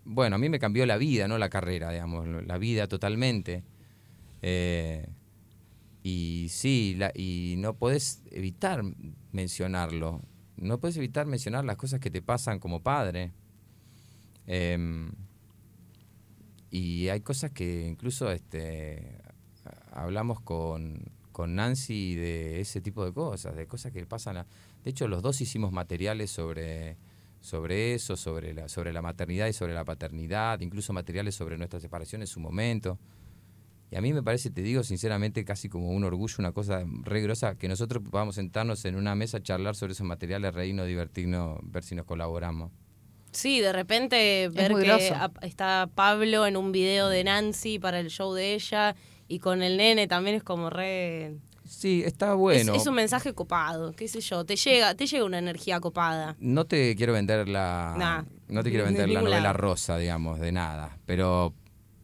Bueno, a mí me cambió la vida, no la carrera, digamos, la vida totalmente. Eh, y sí, la- y no podés evitar mencionarlo. No puedes evitar mencionar las cosas que te pasan como padre. Em, y hay cosas que incluso este, hablamos con, con Nancy de ese tipo de cosas, de cosas que pasan. a- de hecho, los dos hicimos materiales sobre, sobre eso, sobre la, sobre la maternidad y sobre la paternidad, incluso materiales sobre nuestra separación en su momento. Y a mí me parece, te digo sinceramente, casi como un orgullo, una cosa re grosa, que nosotros podamos sentarnos en una mesa a charlar sobre esos materiales, reírnos, divertirnos, ver si nos colaboramos. Sí, de repente ver que está Pablo en un video de Nancy para el show de ella y con el nene también es como re... Sí, está Es- bueno. Es, un mensaje copado, qué sé yo, te llega, te llega una energía copada. No te quiero vender la Nah, no te quiero de vender la novela lado. rosa, digamos, de nada, pero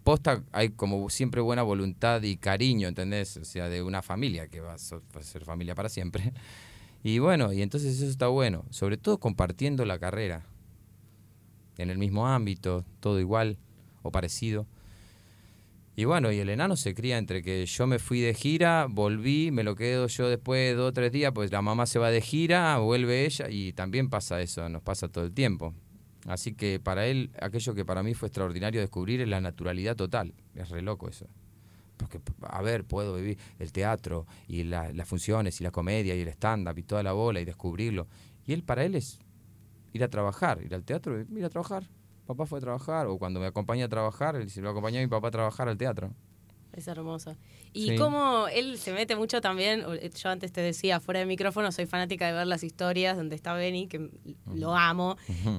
posta hay como siempre buena voluntad y cariño, ¿entendés? O sea, de una familia que va a, ser familia para siempre. Y bueno, y entonces eso está bueno, sobre todo compartiendo la carrera en el mismo ámbito, todo igual o parecido. Y bueno, y el enano se cría entre que yo me fui de gira, volví, me lo quedo yo después de dos o tres días, pues la mamá se va de gira, vuelve ella y también pasa eso, nos pasa todo el tiempo. Así que para él, aquello que para mí fue extraordinario descubrir es la naturalidad total. Es re loco eso. Porque, a ver, puedo vivir el teatro y la- las funciones y la comedia y el stand-up y toda la bola y descubrirlo. Y él, para él es ir a trabajar, ir al teatro, ir a trabajar. Papá fue a trabajar, o cuando me acompaña a trabajar, él se lo acompañó a mi papá a trabajar al teatro. Es hermoso. Y Sí. como él se mete mucho también, o- yo antes te decía, fuera de micrófono, soy fanática de ver las historias donde está Benny, que lo amo.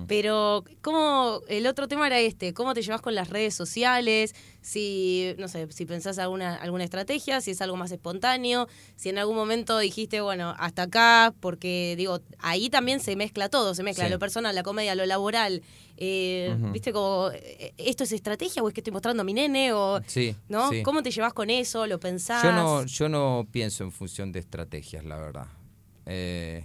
Pero, ¿cómo, el otro tema era este, ¿cómo te llevas con las redes sociales? Si, no sé, si pensás alguna, alguna estrategia, si es algo más espontáneo, si en algún momento dijiste, bueno, hasta acá, porque digo, ahí también se mezcla todo, se mezcla Sí. lo personal, la comedia, lo laboral. Eh. ¿Viste como, eh, esto es estrategia o es que estoy mostrando a mi nene? O, Sí, ¿no? sí. ¿Cómo te llevas con eso? ¿Lo pensás? Yo no, yo no pienso en función de estrategias, la verdad. Eh,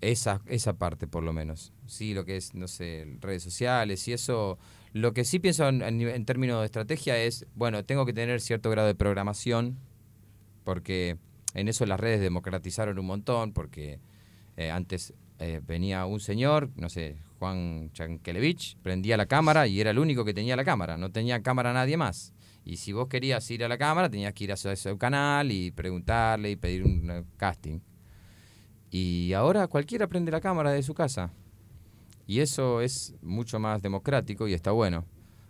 esa, esa parte, por lo menos. Sí, lo que es, no sé, redes sociales y eso. Lo que sí pienso en, en nive- en términos de estrategia es, bueno, tengo que tener cierto grado de programación, porque en eso las redes democratizaron un montón, porque eh, antes eh, venía un señor, no sé, Juan Chankelevich, prendía la cámara y era el único que tenía la cámara, no tenía cámara nadie más. Y si vos querías ir a la cámara, tenías que ir a su, canal y preguntarle y pedir un eh, casting. Y ahora cualquiera prende la cámara de su casa. Y eso es mucho más democrático y está bueno.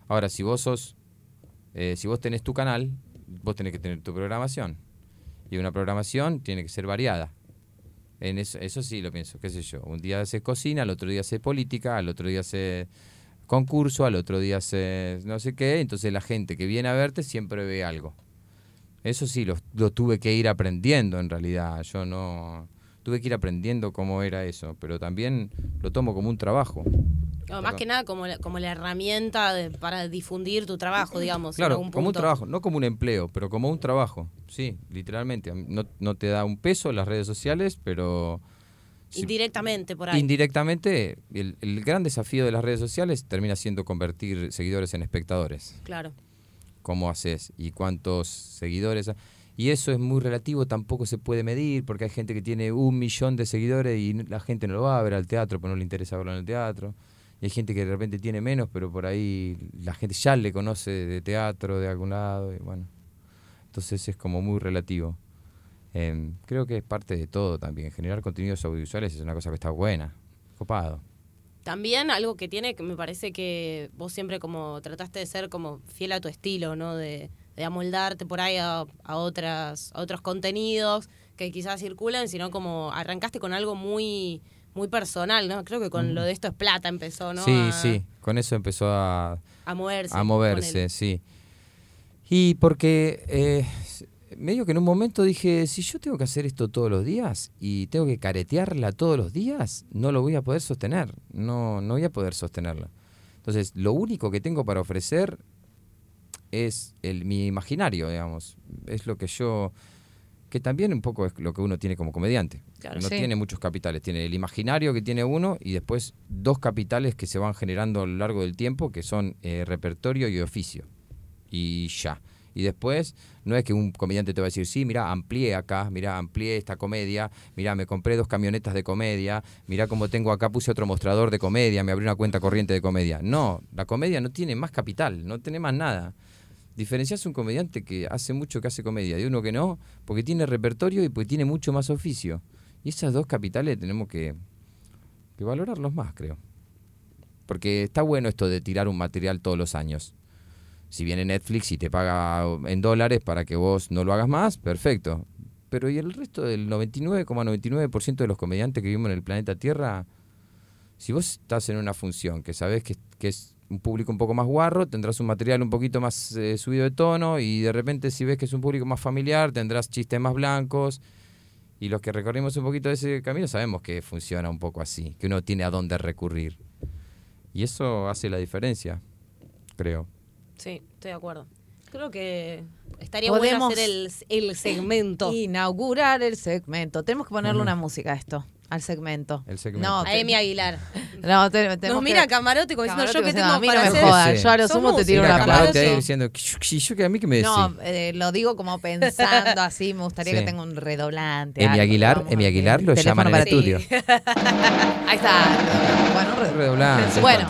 Ahora, si vos sos Eh, si vos tenés tu canal, vos tenés que tener tu programación. Y una programación tiene que ser variada. En eso, eso sí lo pienso, qué sé yo. Un día haces cocina, al otro día haces política, al otro día haces concurso, al otro día haces no sé qué. Entonces la gente que viene a verte siempre ve algo. Eso sí, lo, lo tuve que ir aprendiendo en realidad. Yo no tuve que ir aprendiendo cómo era eso, pero también lo tomo como un trabajo. No, más que nada como la, como la herramienta de- para difundir tu trabajo, digamos. en Claro, algún como un trabajo, no como un empleo, pero como un trabajo. Sí, literalmente. No, no te da un peso las redes sociales, pero si- Indirectamente, por ahí. indirectamente el, el gran desafío de las redes sociales termina siendo convertir seguidores en espectadores. claro. cómo haces y cuántos seguidores. Y eso es muy relativo, tampoco se puede medir, porque hay gente que tiene un millón de seguidores y la gente no lo va a ver al teatro, porque no le interesa verlo en el teatro. Y hay gente que de repente tiene menos, pero por ahí la gente ya le conoce de teatro, de algún lado, y bueno. Entonces es como muy relativo. Em, creo que es parte de todo también. Generar contenidos audiovisuales es una cosa que está buena, copado. También algo que tiene que me parece que vos siempre como trataste de ser como fiel a tu estilo, ¿no? De, de amoldarte por ahí a, a otras, a otros contenidos que quizás circulan, sino como arrancaste con algo muy muy personal, ¿no? Creo que con lo de esto es plata empezó, ¿no? Sí, a, sí, con eso empezó a, A moverse. a moverse, sí. Y porque eh, medio que en un momento dije, si yo tengo que hacer esto todos los días y tengo que caretearla todos los días, no lo voy a poder sostener, no, no voy a poder sostenerla. Entonces, lo único que tengo para ofrecer es el, mi imaginario, digamos. Es lo que yo, que también un poco es lo que uno tiene como comediante. Claro, no sí. tiene muchos capitales, tiene el imaginario que tiene uno y después dos capitales que se van generando a lo largo del tiempo, que son eh, repertorio y oficio. Y ya. Y después, no es que un comediante te va a decir, sí, mira, amplié acá, mira, amplié esta comedia, mira, me compré dos camionetas de comedia, mira cómo tengo acá, puse otro mostrador de comedia, me abrí una cuenta corriente de comedia. No, la comedia no tiene más capital, no tiene más nada. Diferencias un comediante que hace mucho que hace comedia de uno que no, porque tiene repertorio y porque tiene mucho más oficio. Y esas dos capitales tenemos que, valorarlos más, creo. Porque está bueno esto de tirar un material todos los años. Si viene Netflix y te paga en dólares para que vos no lo hagas más, perfecto. Pero ¿y el resto del 99,99% de los comediantes que vivimos en el planeta Tierra? Si vos estás en una función que sabés que es un público un poco más guarro, tendrás un material un poquito más eh, subido de tono y de repente si ves que es un público más familiar, tendrás chistes más blancos. Y los que recorrimos un poquito de ese camino sabemos que funciona un poco así, que uno tiene a dónde recurrir. Y eso hace la diferencia, creo. Sí, estoy de acuerdo. Creo que estaría Podemos- bueno hacer el, el segmento. [laughs] Inaugurar el segmento. Tenemos que ponerle una música a esto, al segmento. El segmento. No, A Emi Aguilar. no, te- Nos mira que- Camarote como diciendo Camarote yo que tengo a mí para no me jodas, Sí. yo a lo sumo te tiro una diciendo, "¿Y yo que a mí que me decís? No, eh, lo digo como pensando así, me gustaría Sí. que tenga un redoblante. Emi Aguilar, Emi Aguilar lo llaman en para el estudio. [laughs] Ahí está. Bueno, un redoblante. Bueno,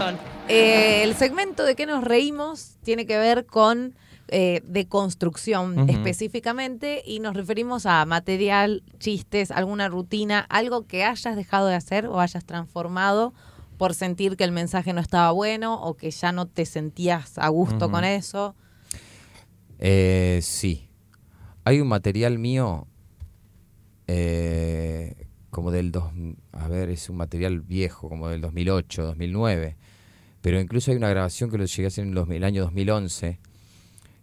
eh, el segmento de qué nos reímos tiene que ver con eh, de construcción específicamente y nos referimos a material, chistes, alguna rutina, algo que hayas dejado de hacer o hayas transformado por sentir que el mensaje no estaba bueno o que ya no te sentías a gusto con eso. Eh, sí. Hay un material mío eh, como del dos, a ver, es un material viejo, como del 2008, 2009. Pero incluso hay una grabación que lo llegué a hacer en el año 2011,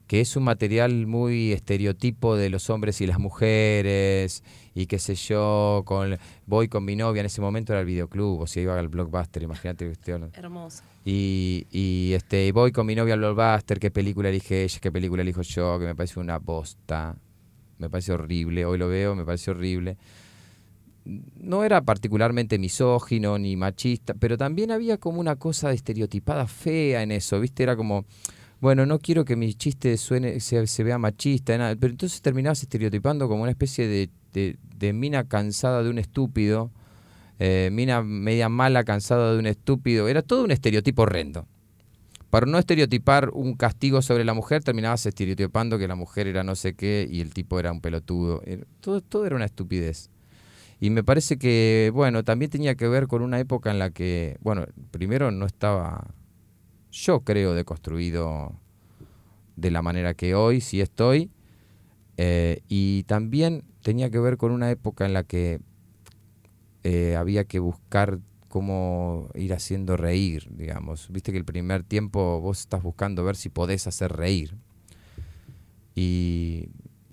que es un material muy estereotipo de los hombres y las mujeres, y qué sé yo, con voy con mi novia, en ese momento era el videoclub, o sea, iba al blockbuster, imagínate que estoy hablando. Hermoso. Y, y este voy con mi novia al blockbuster, qué película elige ella, qué película elijo yo, que me parece una bosta. Me parece horrible, hoy lo veo, me parece horrible. No era particularmente misógino ni machista, pero también había como una cosa de estereotipada fea en eso, ¿viste? Era como, bueno, no quiero que mi chiste suene, se, se vea machista, nada. pero entonces terminabas estereotipando como una especie de, mina cansada de un estúpido, eh, mina media mala cansada de un estúpido, era todo un estereotipo horrendo. Para no estereotipar un castigo sobre la mujer, terminabas estereotipando que la mujer era no sé qué y el tipo era un pelotudo. Todo, todo era una estupidez. Y me parece que, bueno, también tenía que ver con una época en la que, bueno, primero no estaba, yo creo, deconstruido de la manera que hoy sí estoy. Eh, y también tenía que ver con una época en la que eh, había que buscar cómo ir haciendo reír, digamos. Viste que el primer tiempo vos estás buscando ver si podés hacer reír. Y,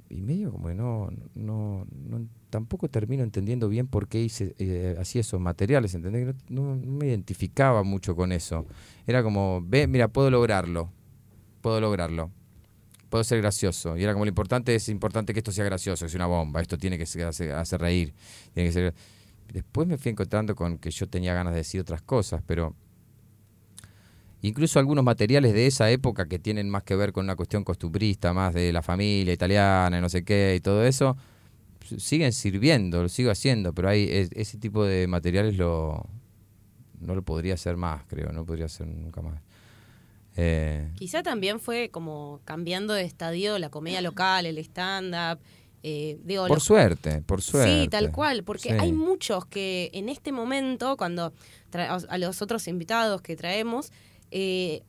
medio como que no, no, no, tampoco termino entendiendo bien por qué hice eh, hacía esos materiales, ¿entendés? No, no, me identificaba mucho con eso. Era como, ve, mira, puedo lograrlo, puedo lograrlo, puedo ser gracioso. Y era como lo importante es importante que esto sea gracioso, sea una bomba, esto tiene que hacer, hacer reír, tiene que ser Después me fui encontrando con que yo tenía ganas de decir otras cosas, pero incluso algunos materiales de esa época que tienen más que ver con una cuestión costumbrista, más de la familia italiana no sé qué y todo eso, siguen sirviendo, lo sigo haciendo, pero hay ese tipo de materiales lo no lo podría hacer más, creo, no podría hacer nunca más. Eh, Quizá también fue como cambiando de estadio la comedia local, el stand-up eh, por suerte, por suerte. Sí, tal cual, porque hay muchos que en este momento, cuando a los otros invitados que traemos, eh,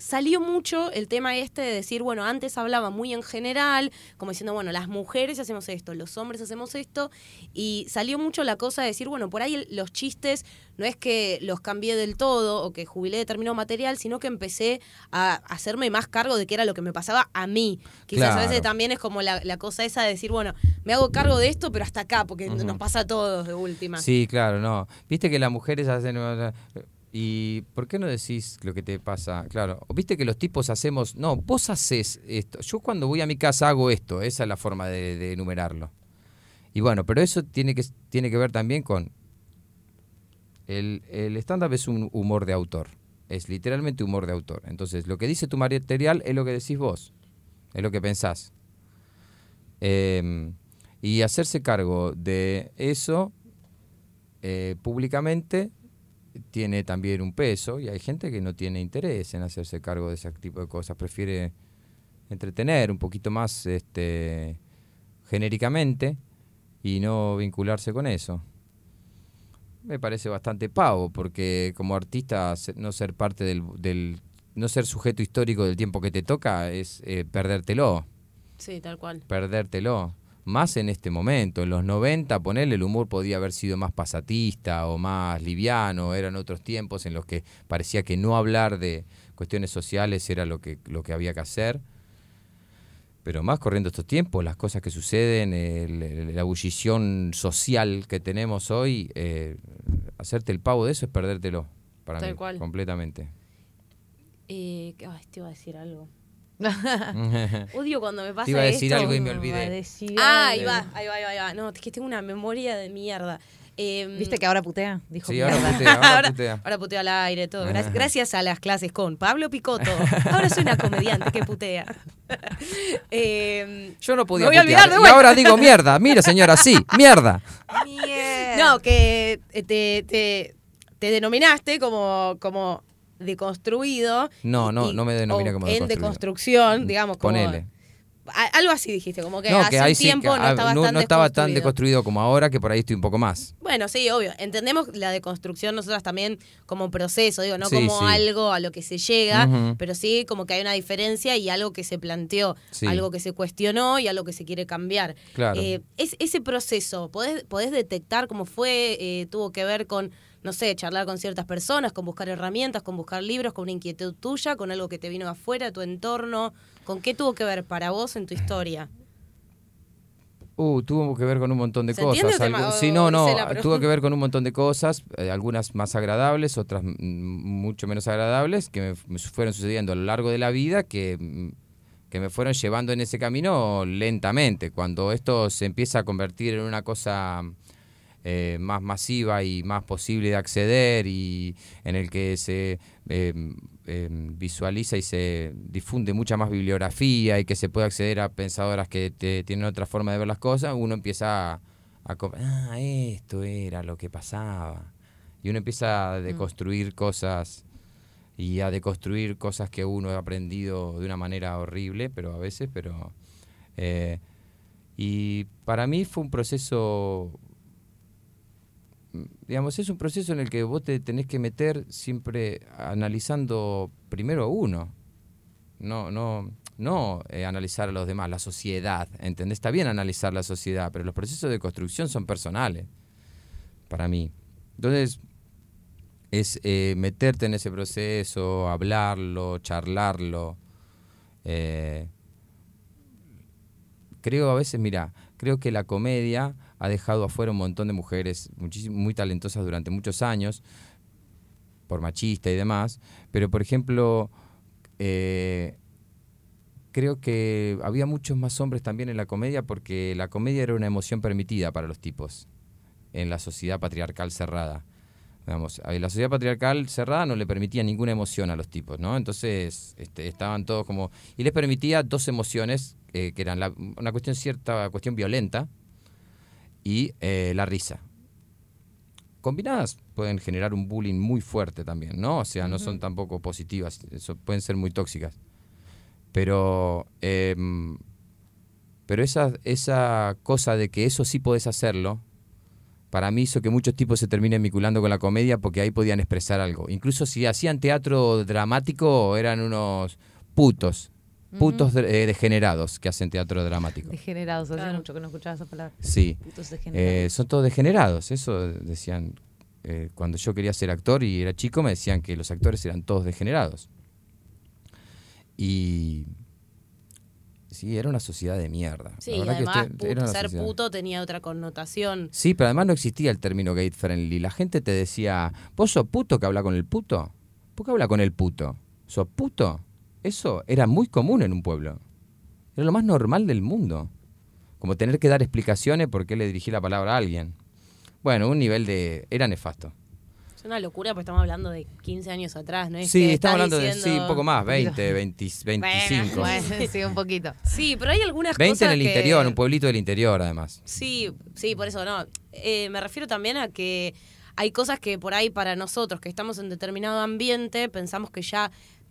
salió mucho el tema este de decir, bueno, antes hablaba muy en general, como diciendo, bueno, las mujeres hacemos esto, los hombres hacemos esto, y salió mucho la cosa de decir, bueno, por ahí los chistes no es que los cambié del todo o que jubilé determinado material, sino que empecé a hacerme más cargo de qué era lo que me pasaba a mí. Quizás a veces también es como la, cosa esa de decir, bueno, me hago cargo de esto, pero hasta acá, porque nos pasa a todos de última. Sí, claro, no. Viste que las mujeres hacen ¿Y por qué no decís lo que te pasa? Claro, viste que los tipos hacemos, no, vos haces esto. Yo cuando voy a mi casa hago esto, esa es la forma de, enumerarlo. Y bueno, pero eso tiene que, tiene que ver también con... El, el stand-up es un humor de autor, es literalmente humor de autor. Entonces, lo que dice tu material es lo que decís vos, es lo que pensás. Em, y hacerse cargo de eso eh, públicamente tiene también un peso y hay gente que no tiene interés en hacerse cargo de ese tipo de cosas, prefiere entretener un poquito más este, genéricamente y no vincularse con eso. Me parece bastante pavo, porque como artista no ser parte del, del no ser sujeto histórico del tiempo que te toca es eh, perdértelo. Sí, tal cual. Perdértelo más en este momento. En los 90, ponerle el humor podía haber sido más pasatista o más liviano, eran otros tiempos en los que parecía que no hablar de cuestiones sociales era lo que, lo que había que hacer. Pero más corriendo estos tiempos, las cosas que suceden, la ebullición social que tenemos hoy, eh, hacerte el pavo de eso es perdértelo, para mí, completamente. Eh, te iba a decir algo. [laughs] Odio cuando me pasa Te iba a decir algo y me olvidé. Ah, ahí va, ahí va, ahí va. No, es que tengo una memoria de mierda. Em, ¿Viste que ahora putea? Dijo sí, ahora putea, [laughs] ahora, putea. ahora putea al aire, todo. Gracias, a las clases con Pablo Picotto. Ahora soy una comediante que putea. [laughs] Em, Yo no podía voy putear. y ahora digo mierda. Mira, señora, sí, mierda. Mierda. No, que te, te, te denominaste como, como deconstruido. No, no, no me denomina como En deconstrucción, digamos. Como, Ponele. Algo así dijiste, como que hace un tiempo no, estaba, no, tan no estaba tan deconstruido como ahora, que por ahí estoy un poco más. Bueno, sí, obvio. Entendemos la deconstrucción nosotras también como proceso, digo, no como algo a lo que se llega, pero sí como que hay una diferencia y algo que se planteó, algo que se cuestionó y algo que se quiere cambiar. Claro. Eh, es, ese proceso, ¿podés, ¿podés detectar cómo fue? Eh, ¿Tuvo que ver con no sé, charlar con ciertas personas, con buscar herramientas, con buscar libros, con una inquietud tuya, con algo que te vino afuera, de tu entorno? ¿Con qué tuvo que ver para vos en tu historia? Uh, tuvo que ver con un montón de cosas. sí, no, no, tuvo que ver con un montón de cosas, eh, algunas más agradables, otras mucho menos agradables, que me, fueron sucediendo a lo largo de la vida, que, que me fueron llevando en ese camino lentamente. Cuando esto se empieza a convertir en una cosa eh, más masiva y más posible de acceder y en el que se em, em, visualiza y se difunde mucha más bibliografía y que se puede acceder a pensadoras que tienen otra forma de ver las cosas, uno empieza a, a ah, esto era lo que pasaba. Y uno empieza a mm. deconstruir cosas y a deconstruir cosas que uno ha aprendido de una manera horrible, pero a veces, pero... Eh, y para mí fue un proceso digamos, es un proceso en el que vos te tenés que meter siempre analizando primero a uno. No, no, no eh, analizar a los demás, la sociedad, ¿entendés? Está bien analizar la sociedad, pero los procesos de construcción son personales, para mí. Entonces, es eh, meterte en ese proceso, hablarlo, charlarlo. Eh, creo a veces, mira, creo que la comedia ha dejado afuera un montón de mujeres muy talentosas durante muchos años, por machista y demás, pero por ejemplo, eh, creo que había muchos más hombres también en la comedia porque la comedia era una emoción permitida para los tipos en la sociedad patriarcal cerrada. Digamos, la sociedad patriarcal cerrada no le permitía ninguna emoción a los tipos, ¿no? Entonces este, estaban todos como... Y les permitía dos emociones, eh, que eran una cuestión cierta, cuestión violenta, y eh, la risa. Combinadas pueden generar un bullying muy fuerte también, ¿no? O sea, no son tampoco positivas, eso, pueden ser muy tóxicas. Pero, em, pero esa, esa cosa de que eso sí podés hacerlo, para mí hizo que muchos tipos se terminen vinculando con la comedia porque ahí podían expresar algo. Incluso si hacían teatro dramático, eran unos putos. Putos eh, degenerados que hacen teatro dramático. Degenerados, hace mucho que no escuchaba esa palabra. Sí. Eh, son todos degenerados, eso decían. Eh, cuando yo quería ser actor y era chico, me decían que los actores eran todos degenerados. Y Sí, era una sociedad de mierda. Sí, además ser puto tenía otra connotación. Sí, pero además no existía el término gay friendly. La gente te decía, ¿vos sos puto que habla con el puto? ¿Por qué habla con el puto? ¿Sos puto? Eso era muy común en un pueblo. Era lo más normal del mundo. Como tener que dar explicaciones por qué le dirigí la palabra a alguien. Bueno, un nivel de... Era nefasto. Es una locura, porque estamos hablando de 15 años atrás, ¿no? Es sí, estamos hablando de sí, un poco más, 20, 20 25. Bueno, sí, un poquito. [laughs] Sí, pero hay algunas 20 cosas. 20 en el interior, un pueblito del interior, además. Sí, sí, por eso no. Eh, me refiero también a que hay cosas que por ahí para nosotros, que estamos en determinado ambiente, pensamos que ya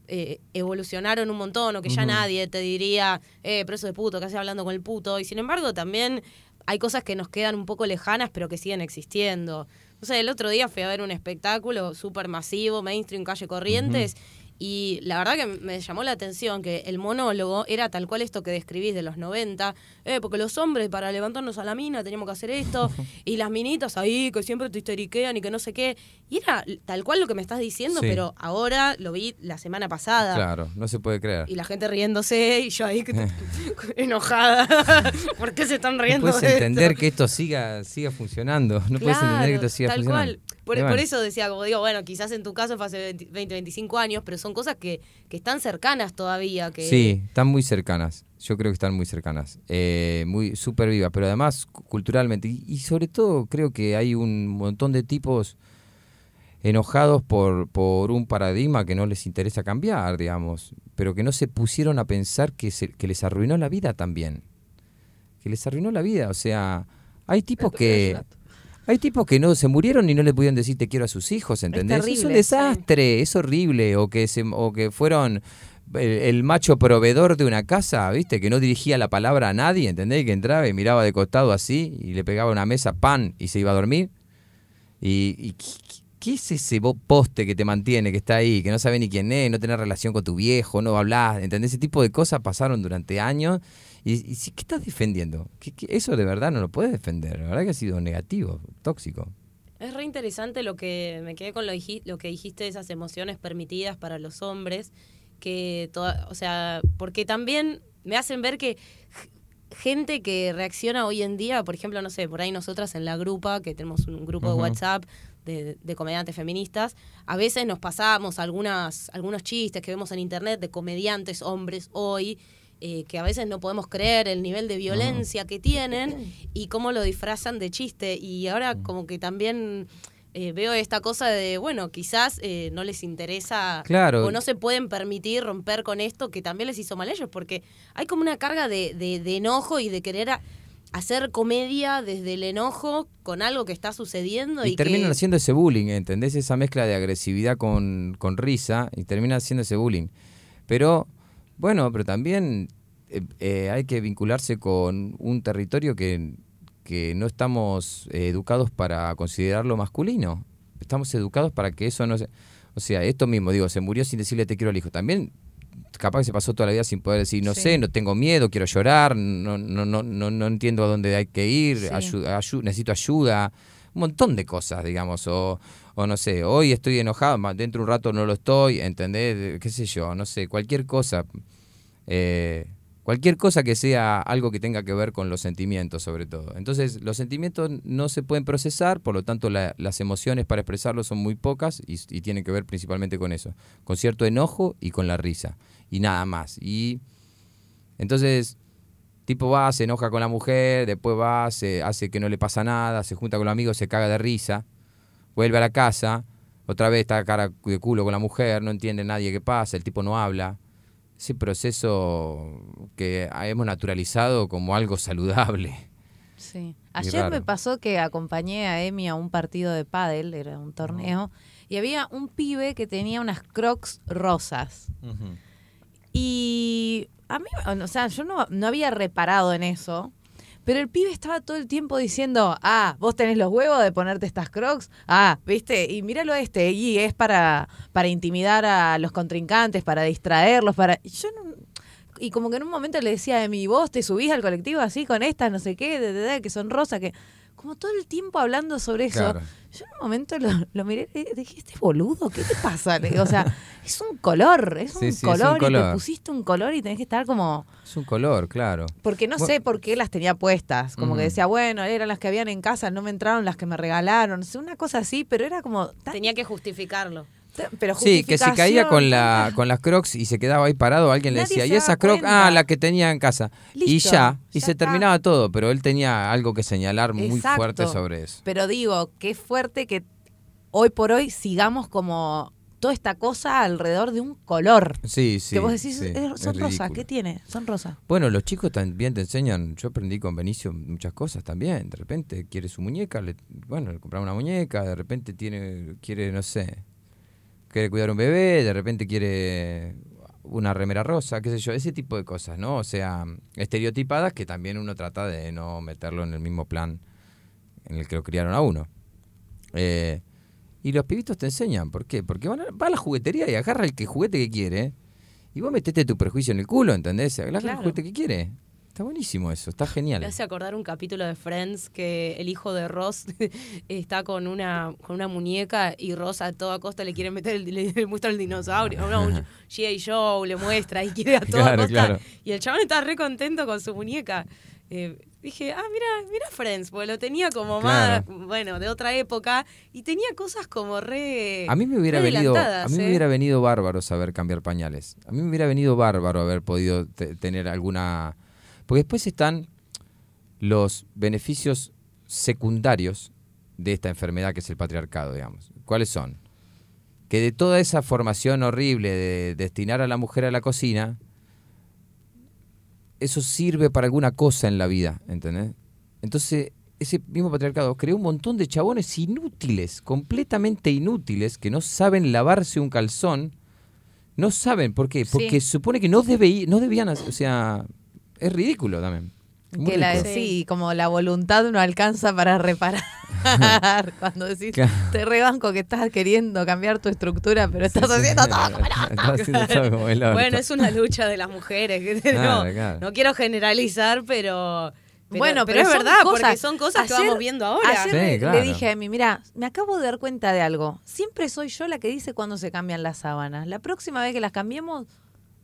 eh, evolucionaron un montón o que ya nadie te diría, eh, preso de puto, que hace hablando con el puto. Y sin embargo, también hay cosas que nos quedan un poco lejanas, pero que siguen existiendo. O sea, el otro día fui a ver un espectáculo súper masivo, mainstream, calle Corrientes, y la verdad que me llamó la atención que el monólogo era tal cual esto que describís de los 90, eh, porque los hombres para levantarnos a la mina teníamos que hacer esto, [laughs] y las minitas ahí que siempre te histeriquean y que no sé qué. Y era tal cual lo que me estás diciendo, pero ahora lo vi la semana pasada. Claro, no se puede creer. Y la gente riéndose y yo ahí [laughs] [laughs] enojada. ¿Por qué se están riendo? No puedes entender que esto siga, siga funcionando. No puedes entender que esto siga tal funcionando. Cual. Por, eso decía, como digo, bueno, quizás en tu caso fue hace 20, 25 años, pero son cosas que, que están cercanas todavía. Que... Sí, están muy cercanas. Yo creo que están muy cercanas. Eh, muy súper vivas, pero además culturalmente. Y, sobre todo creo que hay un montón de tipos enojados por, por un paradigma que no les interesa cambiar, digamos, pero que no se pusieron a pensar que, se, que les arruinó la vida también. Que les arruinó la vida. O sea, hay tipos que... Hay tipos que no se murieron y no le pudieron decir te quiero a sus hijos, ¿entendés? Es, un desastre, es horrible. O que, se, o que fueron el, macho proveedor de una casa, ¿viste? Que no dirigía la palabra a nadie, ¿entendés? Que entraba y miraba de costado así y le pegaba una mesa pan y se iba a dormir. Y, ¿qué es ese poste que te mantiene, que está ahí, que no sabe ni quién es, no tiene relación con tu viejo, no hablas, ¿entendés? Ese tipo de cosas pasaron durante años ¿Y, qué estás defendiendo? eso de verdad no lo puedes defender. La verdad que ha sido negativo, tóxico. Es re interesante lo que me quedé con lo, lo que dijiste de esas emociones permitidas para los hombres, que toda, o sea, porque también me hacen ver que gente que reacciona hoy en día, por ejemplo, no sé, por ahí nosotras en la grupa, que tenemos un grupo de WhatsApp de, de, comediantes feministas, a veces nos pasamos algunas, algunos chistes que vemos en internet de comediantes hombres hoy eh, que a veces no podemos creer el nivel de violencia que tienen [clears throat] y cómo lo disfrazan de chiste. Y ahora mm. como que también... Eh, veo esta cosa de, bueno, quizás eh, no les interesa o no se pueden permitir romper con esto que también les hizo mal a ellos, porque hay como una carga de, de, enojo y de querer hacer comedia desde el enojo con algo que está sucediendo. Y, terminan haciendo ese bullying, ¿entendés? Esa mezcla de agresividad con, con risa y terminan haciendo ese bullying. Pero bueno, pero también eh, eh, hay que vincularse con un territorio que, no estamos educados para considerarlo masculino. Estamos educados para que eso no se... O sea, esto mismo, digo, se murió sin decirle te quiero al hijo. También capaz que se pasó toda la vida sin poder decir, no Sí. sé, no tengo miedo, quiero llorar, no, no, no, no, no entiendo a dónde hay que ir, Sí. ayu- ayu- necesito ayuda, un montón de cosas, digamos, o, o no sé, hoy estoy enojado, dentro de un rato no lo estoy, ¿entendés? ¿Qué sé yo? No sé, cualquier cosa. eh, cualquier cosa que sea algo que tenga que ver con los sentimientos, sobre todo. Entonces, los sentimientos no se pueden procesar, por lo tanto, la- las emociones para expresarlos son muy pocas y, y tienen que ver principalmente con eso, con cierto enojo y con la risa, y nada más. Y entonces, tipo va, se enoja con la mujer, después va, se hace que no le pasa nada, se junta con los amigos, se caga de risa, vuelve a la casa, otra vez está cara de culo con la mujer, no entiende nadie qué pasa, el tipo no habla. Ese proceso que hemos naturalizado como algo saludable. Sí. Ayer me pasó que acompañé a Emi a un partido de pádel, era un torneo, y había un pibe que tenía unas crocs rosas. Y a mí, o sea, yo no, no había reparado en eso, pero el pibe estaba todo el tiempo diciendo, ah, vos tenés los huevos de ponerte estas crocs, ah, viste, y míralo este, y es para, para intimidar a los contrincantes, para distraerlos, para... y yo no... Y como que en un momento le decía a mi vos te subís al colectivo así con estas, no sé qué, de, de- de, que son rosas, que... Como todo el tiempo hablando sobre eso. Claro. Yo en un momento lo, lo miré y dije, este boludo, ¿qué te pasa? O sea, [laughs] es un color, es un, Sí, sí, es un color, y te color. pusiste un color y tenés que estar como... Es un color, claro. Porque no Bueno. sé por qué las tenía puestas. Como que decía, bueno, eran las que habían en casa, no me entraron las que me regalaron. Una cosa así, pero era como... tan- Tenía que justificarlo. Pero Sí, que si caía con la con las crocs y se quedaba ahí parado, alguien le decía, se y daba esa croc, cuenta. ah, la que tenía en casa. y Listo, ya, y ya se está. terminaba todo, pero él tenía algo que señalar muy Exacto. fuerte sobre eso. Pero digo, qué fuerte que hoy por hoy sigamos como toda esta cosa alrededor de un color. Sí, sí. que vos decís, sí, "Eh, es son rosas. ¿qué tiene? Son rosas. Bueno, los chicos también te enseñan. Yo aprendí con Benicio muchas cosas también. De repente quiere su muñeca, le, bueno, le compramos una muñeca. De repente tiene, quiere, no sé, quiere cuidar un bebé. De repente quiere una remera rosa, qué sé yo. Ese tipo de cosas, ¿no? O sea, estereotipadas que también uno trata de no meterlo en el mismo plan en el que lo criaron a uno. Eh, y los pibitos te enseñan. ¿Por qué? Porque van a, va a la juguetería y agarra el que juguete que quiere. Y vos metete tu prejuicio en el culo, ¿entendés? Agarra Claro. el juguete que quiere. Está buenísimo eso, está genial. Me hace acordar un capítulo de Friends que el hijo de Ross [laughs] está con una, con una muñeca y Ross a toda costa le quiere meter, el, le, le muestra el dinosaurio, no, un G.I. Joe, le muestra y quiere a toda Claro, costa. claro. Y el chabón está re contento con su muñeca. Eh, dije, ah, mira, mira Friends, porque lo tenía como Claro. más, bueno, de otra época y tenía cosas como re. A mí me hubiera venido, a mí me ¿eh? hubiera venido bárbaro saber cambiar pañales. A mí me hubiera venido bárbaro haber podido te- tener alguna, porque después están los beneficios secundarios de esta enfermedad que es el patriarcado, digamos. ¿Cuáles son? Que de toda esa formación horrible de destinar a la mujer a la cocina, eso sirve para alguna cosa en la vida, ¿entendés? Entonces, ese mismo patriarcado creó un montón de chabones inútiles, completamente inútiles, que no saben lavarse un calzón. No saben, ¿por qué? Porque supone que no, debe, no debían, hacer- o sea, es ridículo también. Muy Que la, sí, como la voluntad no alcanza para reparar. [laughs] Cuando decís, te rebanco que estás queriendo cambiar tu estructura, pero estás Sí, sí. haciendo todo como el orto. Estás haciendo todo como el orto. Bueno, es una lucha de las mujeres. Claro, no, claro. no quiero generalizar, pero. pero- bueno, pero, pero, es son verdad, cosas- porque son cosas que vamos viendo ahora. Ayer Sí, le, claro. le dije a mí, mira, me acabo de dar cuenta de algo. Siempre soy yo la que dice cuando se cambian las sábanas. La próxima vez que las cambiemos,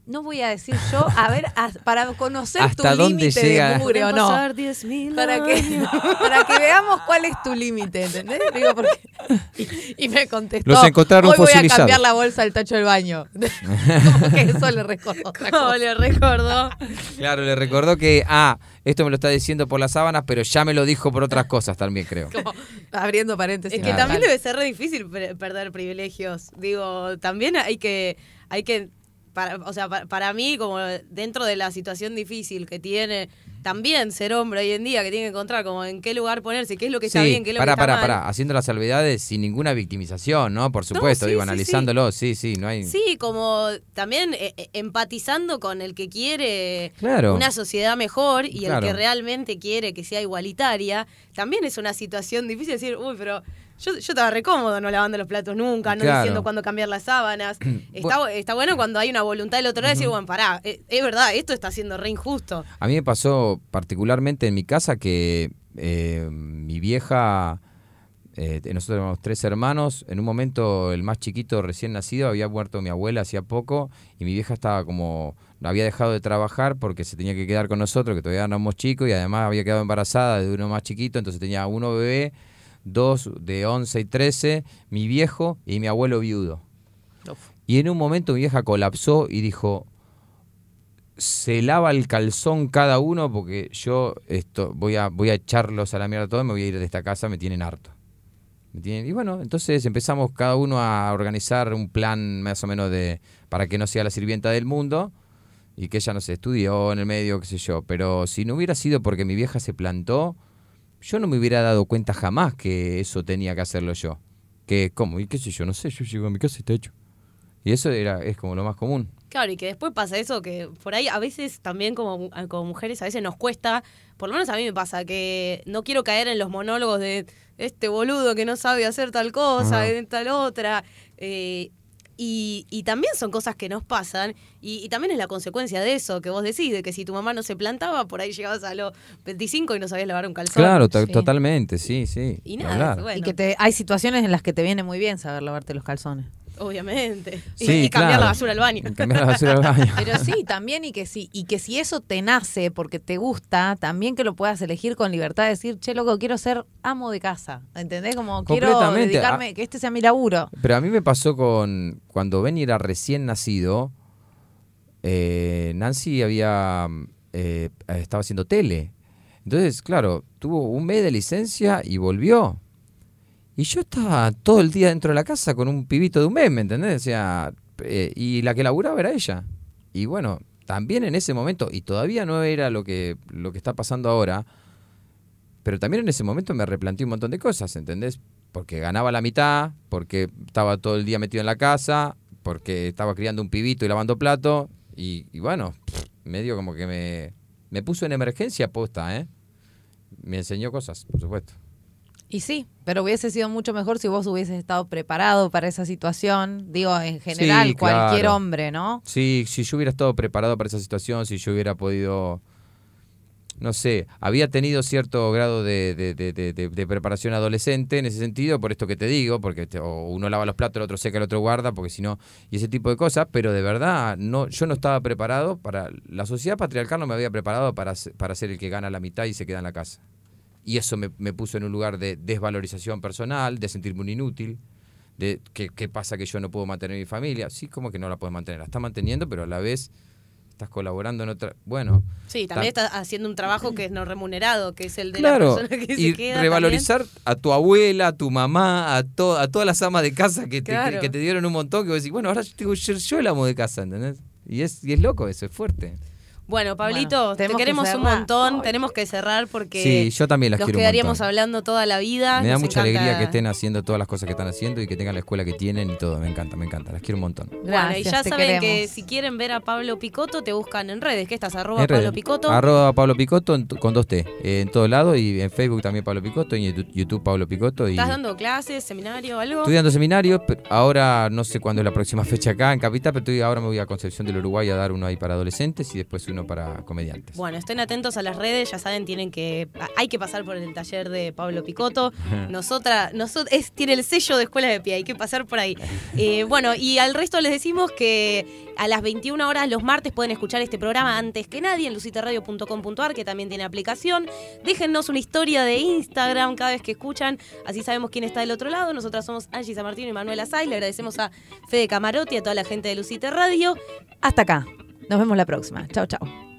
no voy a decir yo, a ver, a- para conocer ¿Hasta tu dónde límite llega? de mugre o no. pasar 10.000 Para que, años. [laughs] para que veamos cuál es tu límite, ¿entendés? Digo, porque, y, y me contestó. Los encontraron Hoy voy a fosilizados". cambiar la bolsa del tacho del baño. [laughs] Como que eso le recordó Como le recordó. Claro, le recordó que, ah, esto me lo está diciendo por las sábanas, pero ya me lo dijo por otras cosas también, creo. Como abriendo paréntesis. Es que Claro. también debe ser re difícil per- perder privilegios. Digo, también hay que, hay que, para, o sea, pa- para, mí, como dentro de la situación difícil que tiene también ser hombre hoy en día, que tiene que encontrar como en qué lugar ponerse, qué es lo que está sí, bien, qué es lo pará, que está pará, mal. pará, haciendo las salvedades sin ninguna victimización, ¿no? Por supuesto, sí, digo, sí, analizándolo, sí, sí, no hay... Sí, como también eh, eh, empatizando con el que quiere Claro. una sociedad mejor y Claro. el que realmente quiere que sea igualitaria, también es una situación difícil decir, uy, pero Yo, yo estaba re cómodo no lavando los platos nunca, no Claro. diciendo cuándo cambiar las sábanas. [clears throat] está, bu- está bueno cuando hay una voluntad del otro lado de decir, bueno, pará, eh, es, verdad, esto está siendo re injusto. A mí me pasó particularmente en mi casa que eh, mi vieja, eh, nosotros éramos tres hermanos, en un momento el más chiquito recién nacido había muerto mi abuela hacía poco y mi vieja estaba como, había dejado de trabajar porque se tenía que quedar con nosotros, que todavía éramos chicos y además había quedado embarazada de uno más chiquito, entonces tenía uno bebé, dos de 11 y 13, mi viejo y mi abuelo viudo. Y en un momento mi vieja colapsó y dijo, se lava el calzón cada uno porque yo esto voy a voy a echarlos a la mierda todos, me voy a ir de esta casa, me tienen harto. Me tienen- y bueno, entonces empezamos cada uno a organizar un plan más o menos de para que no sea la sirvienta del mundo y que ella no se estudió en el medio, qué sé yo, pero si no hubiera sido porque mi vieja se plantó, yo no me hubiera dado cuenta jamás que eso tenía que hacerlo yo. Que cómo, y qué sé yo, no sé, yo llego a mi casa y está hecho. Y eso era es como lo más común. Claro, y que después pasa eso, que por ahí a veces también como, como mujeres a veces nos cuesta, por lo menos a mí me pasa, que no quiero caer en los monólogos de este boludo que no sabe hacer tal cosa, de tal otra. eh, y, y también son cosas que nos pasan, y, y también es la consecuencia de eso, que vos decís, de que si tu mamá no se plantaba, por ahí llegabas a los 25 y no sabías lavar un calzón. Claro, Sí. totalmente, sí, sí. Y nada, bueno, Y que te, hay situaciones en las que te viene muy bien saber lavarte los calzones. Obviamente. Y- Sí, y, cambiar claro. la basura al baño. Y Cambiar la basura al baño. [laughs] Pero sí, también y que sí, y que si eso te nace porque te gusta, también que lo puedas elegir con libertad de decir, che, loco, quiero ser amo de casa. ¿Entendés? Como quiero dedicarme, que este sea mi laburo. Pero a mí me pasó con cuando Benny era recién nacido, eh, Nancy había eh, estaba haciendo tele. Entonces, claro, tuvo un mes de licencia y volvió. Y yo estaba todo el día dentro de la casa con un pibito de un mes, ¿me entendés? O sea, eh, y la que laburaba era ella. Y bueno, también en ese momento, y todavía no era lo que, lo que está pasando ahora, pero también en ese momento me replanteé un montón de cosas, ¿entendés? Porque ganaba la mitad, porque estaba todo el día metido en la casa, porque estaba criando un pibito y lavando plato, y, y bueno, medio como que me, me puso en emergencia posta, ¿eh? Me enseñó cosas, por supuesto. Y sí, pero hubiese sido mucho mejor si vos hubieses estado preparado para esa situación. Digo, en general, Sí, cualquier hombre, ¿no? Sí, si yo hubiera estado preparado para esa situación, si yo hubiera podido, no sé, había tenido cierto grado de, de- de- de- de- de preparación adolescente en ese sentido, por esto que te digo, porque te- o uno lava los platos, el otro seca, el otro guarda, porque si no, y ese tipo de cosas, pero de verdad, no, yo no estaba preparado para, la sociedad patriarcal no me había preparado para, para ser el que gana la mitad y se queda en la casa. Y eso me, me puso en un lugar de desvalorización personal, de sentirme un inútil, de qué, qué pasa que yo no puedo mantener mi familia. Sí, como que no la puedes mantener. La estás manteniendo, pero a la vez estás colaborando en otra... Bueno, Sí, también Tam- está haciendo un trabajo que es no remunerado, que es el de claro, la persona que y se queda. revalorizar a tu abuela, a tu mamá, a, to- a todas las amas de casa que te, Claro. que te dieron un montón, que vos decís, bueno, ahora yo que ser yo el amo de casa, ¿entendés? Y es, y es loco eso, es fuerte. Bueno, Pablito, Bueno, te que queremos un montón, Ay. tenemos que cerrar porque Sí, yo también quiero un quedaríamos hablando toda la vida. Me da nos mucha encanta- alegría que estén haciendo todas las cosas que están haciendo y que tengan la escuela que tienen y todo. Me encanta, me encanta. Las quiero un montón. Bueno, y ya saben que si quieren ver a Pablo Picoto, te buscan en redes. ¿Qué estás? Arroba En Pablo redes. Picoto. Arroba Pablo Picoto en con dos T. eh, en todos lados y en Facebook también Pablo Picoto y en YouTube- Pablo Picoto. Y ¿Estás dando clases, seminario, algo? estoy dando seminarios. pero Ahora no sé cuándo es la próxima [laughs] fecha acá en Capital, pero estoy, ahora me voy a Concepción del Uruguay a dar uno ahí para adolescentes y después uno para comediantes. Bueno, estén atentos a las redes, ya saben, tienen que hay que pasar por el taller de Pablo Picoto. [laughs] Nosotras, nosotros es, tiene el sello de escuela de pie, hay que pasar por ahí. Eh, bueno, y al resto les decimos que a las 21 horas los martes pueden escuchar este programa antes que nadie en luciterradio.com.ar, que también tiene aplicación. Déjennos una historia de Instagram cada vez que escuchan, así sabemos quién está del otro lado. Nosotras somos Angie San Martín y Manuela Say. Le agradecemos a Fede Camarotti, a toda la gente de Luciter Radio. Hasta acá. Nos vemos la próxima. Chao, chao.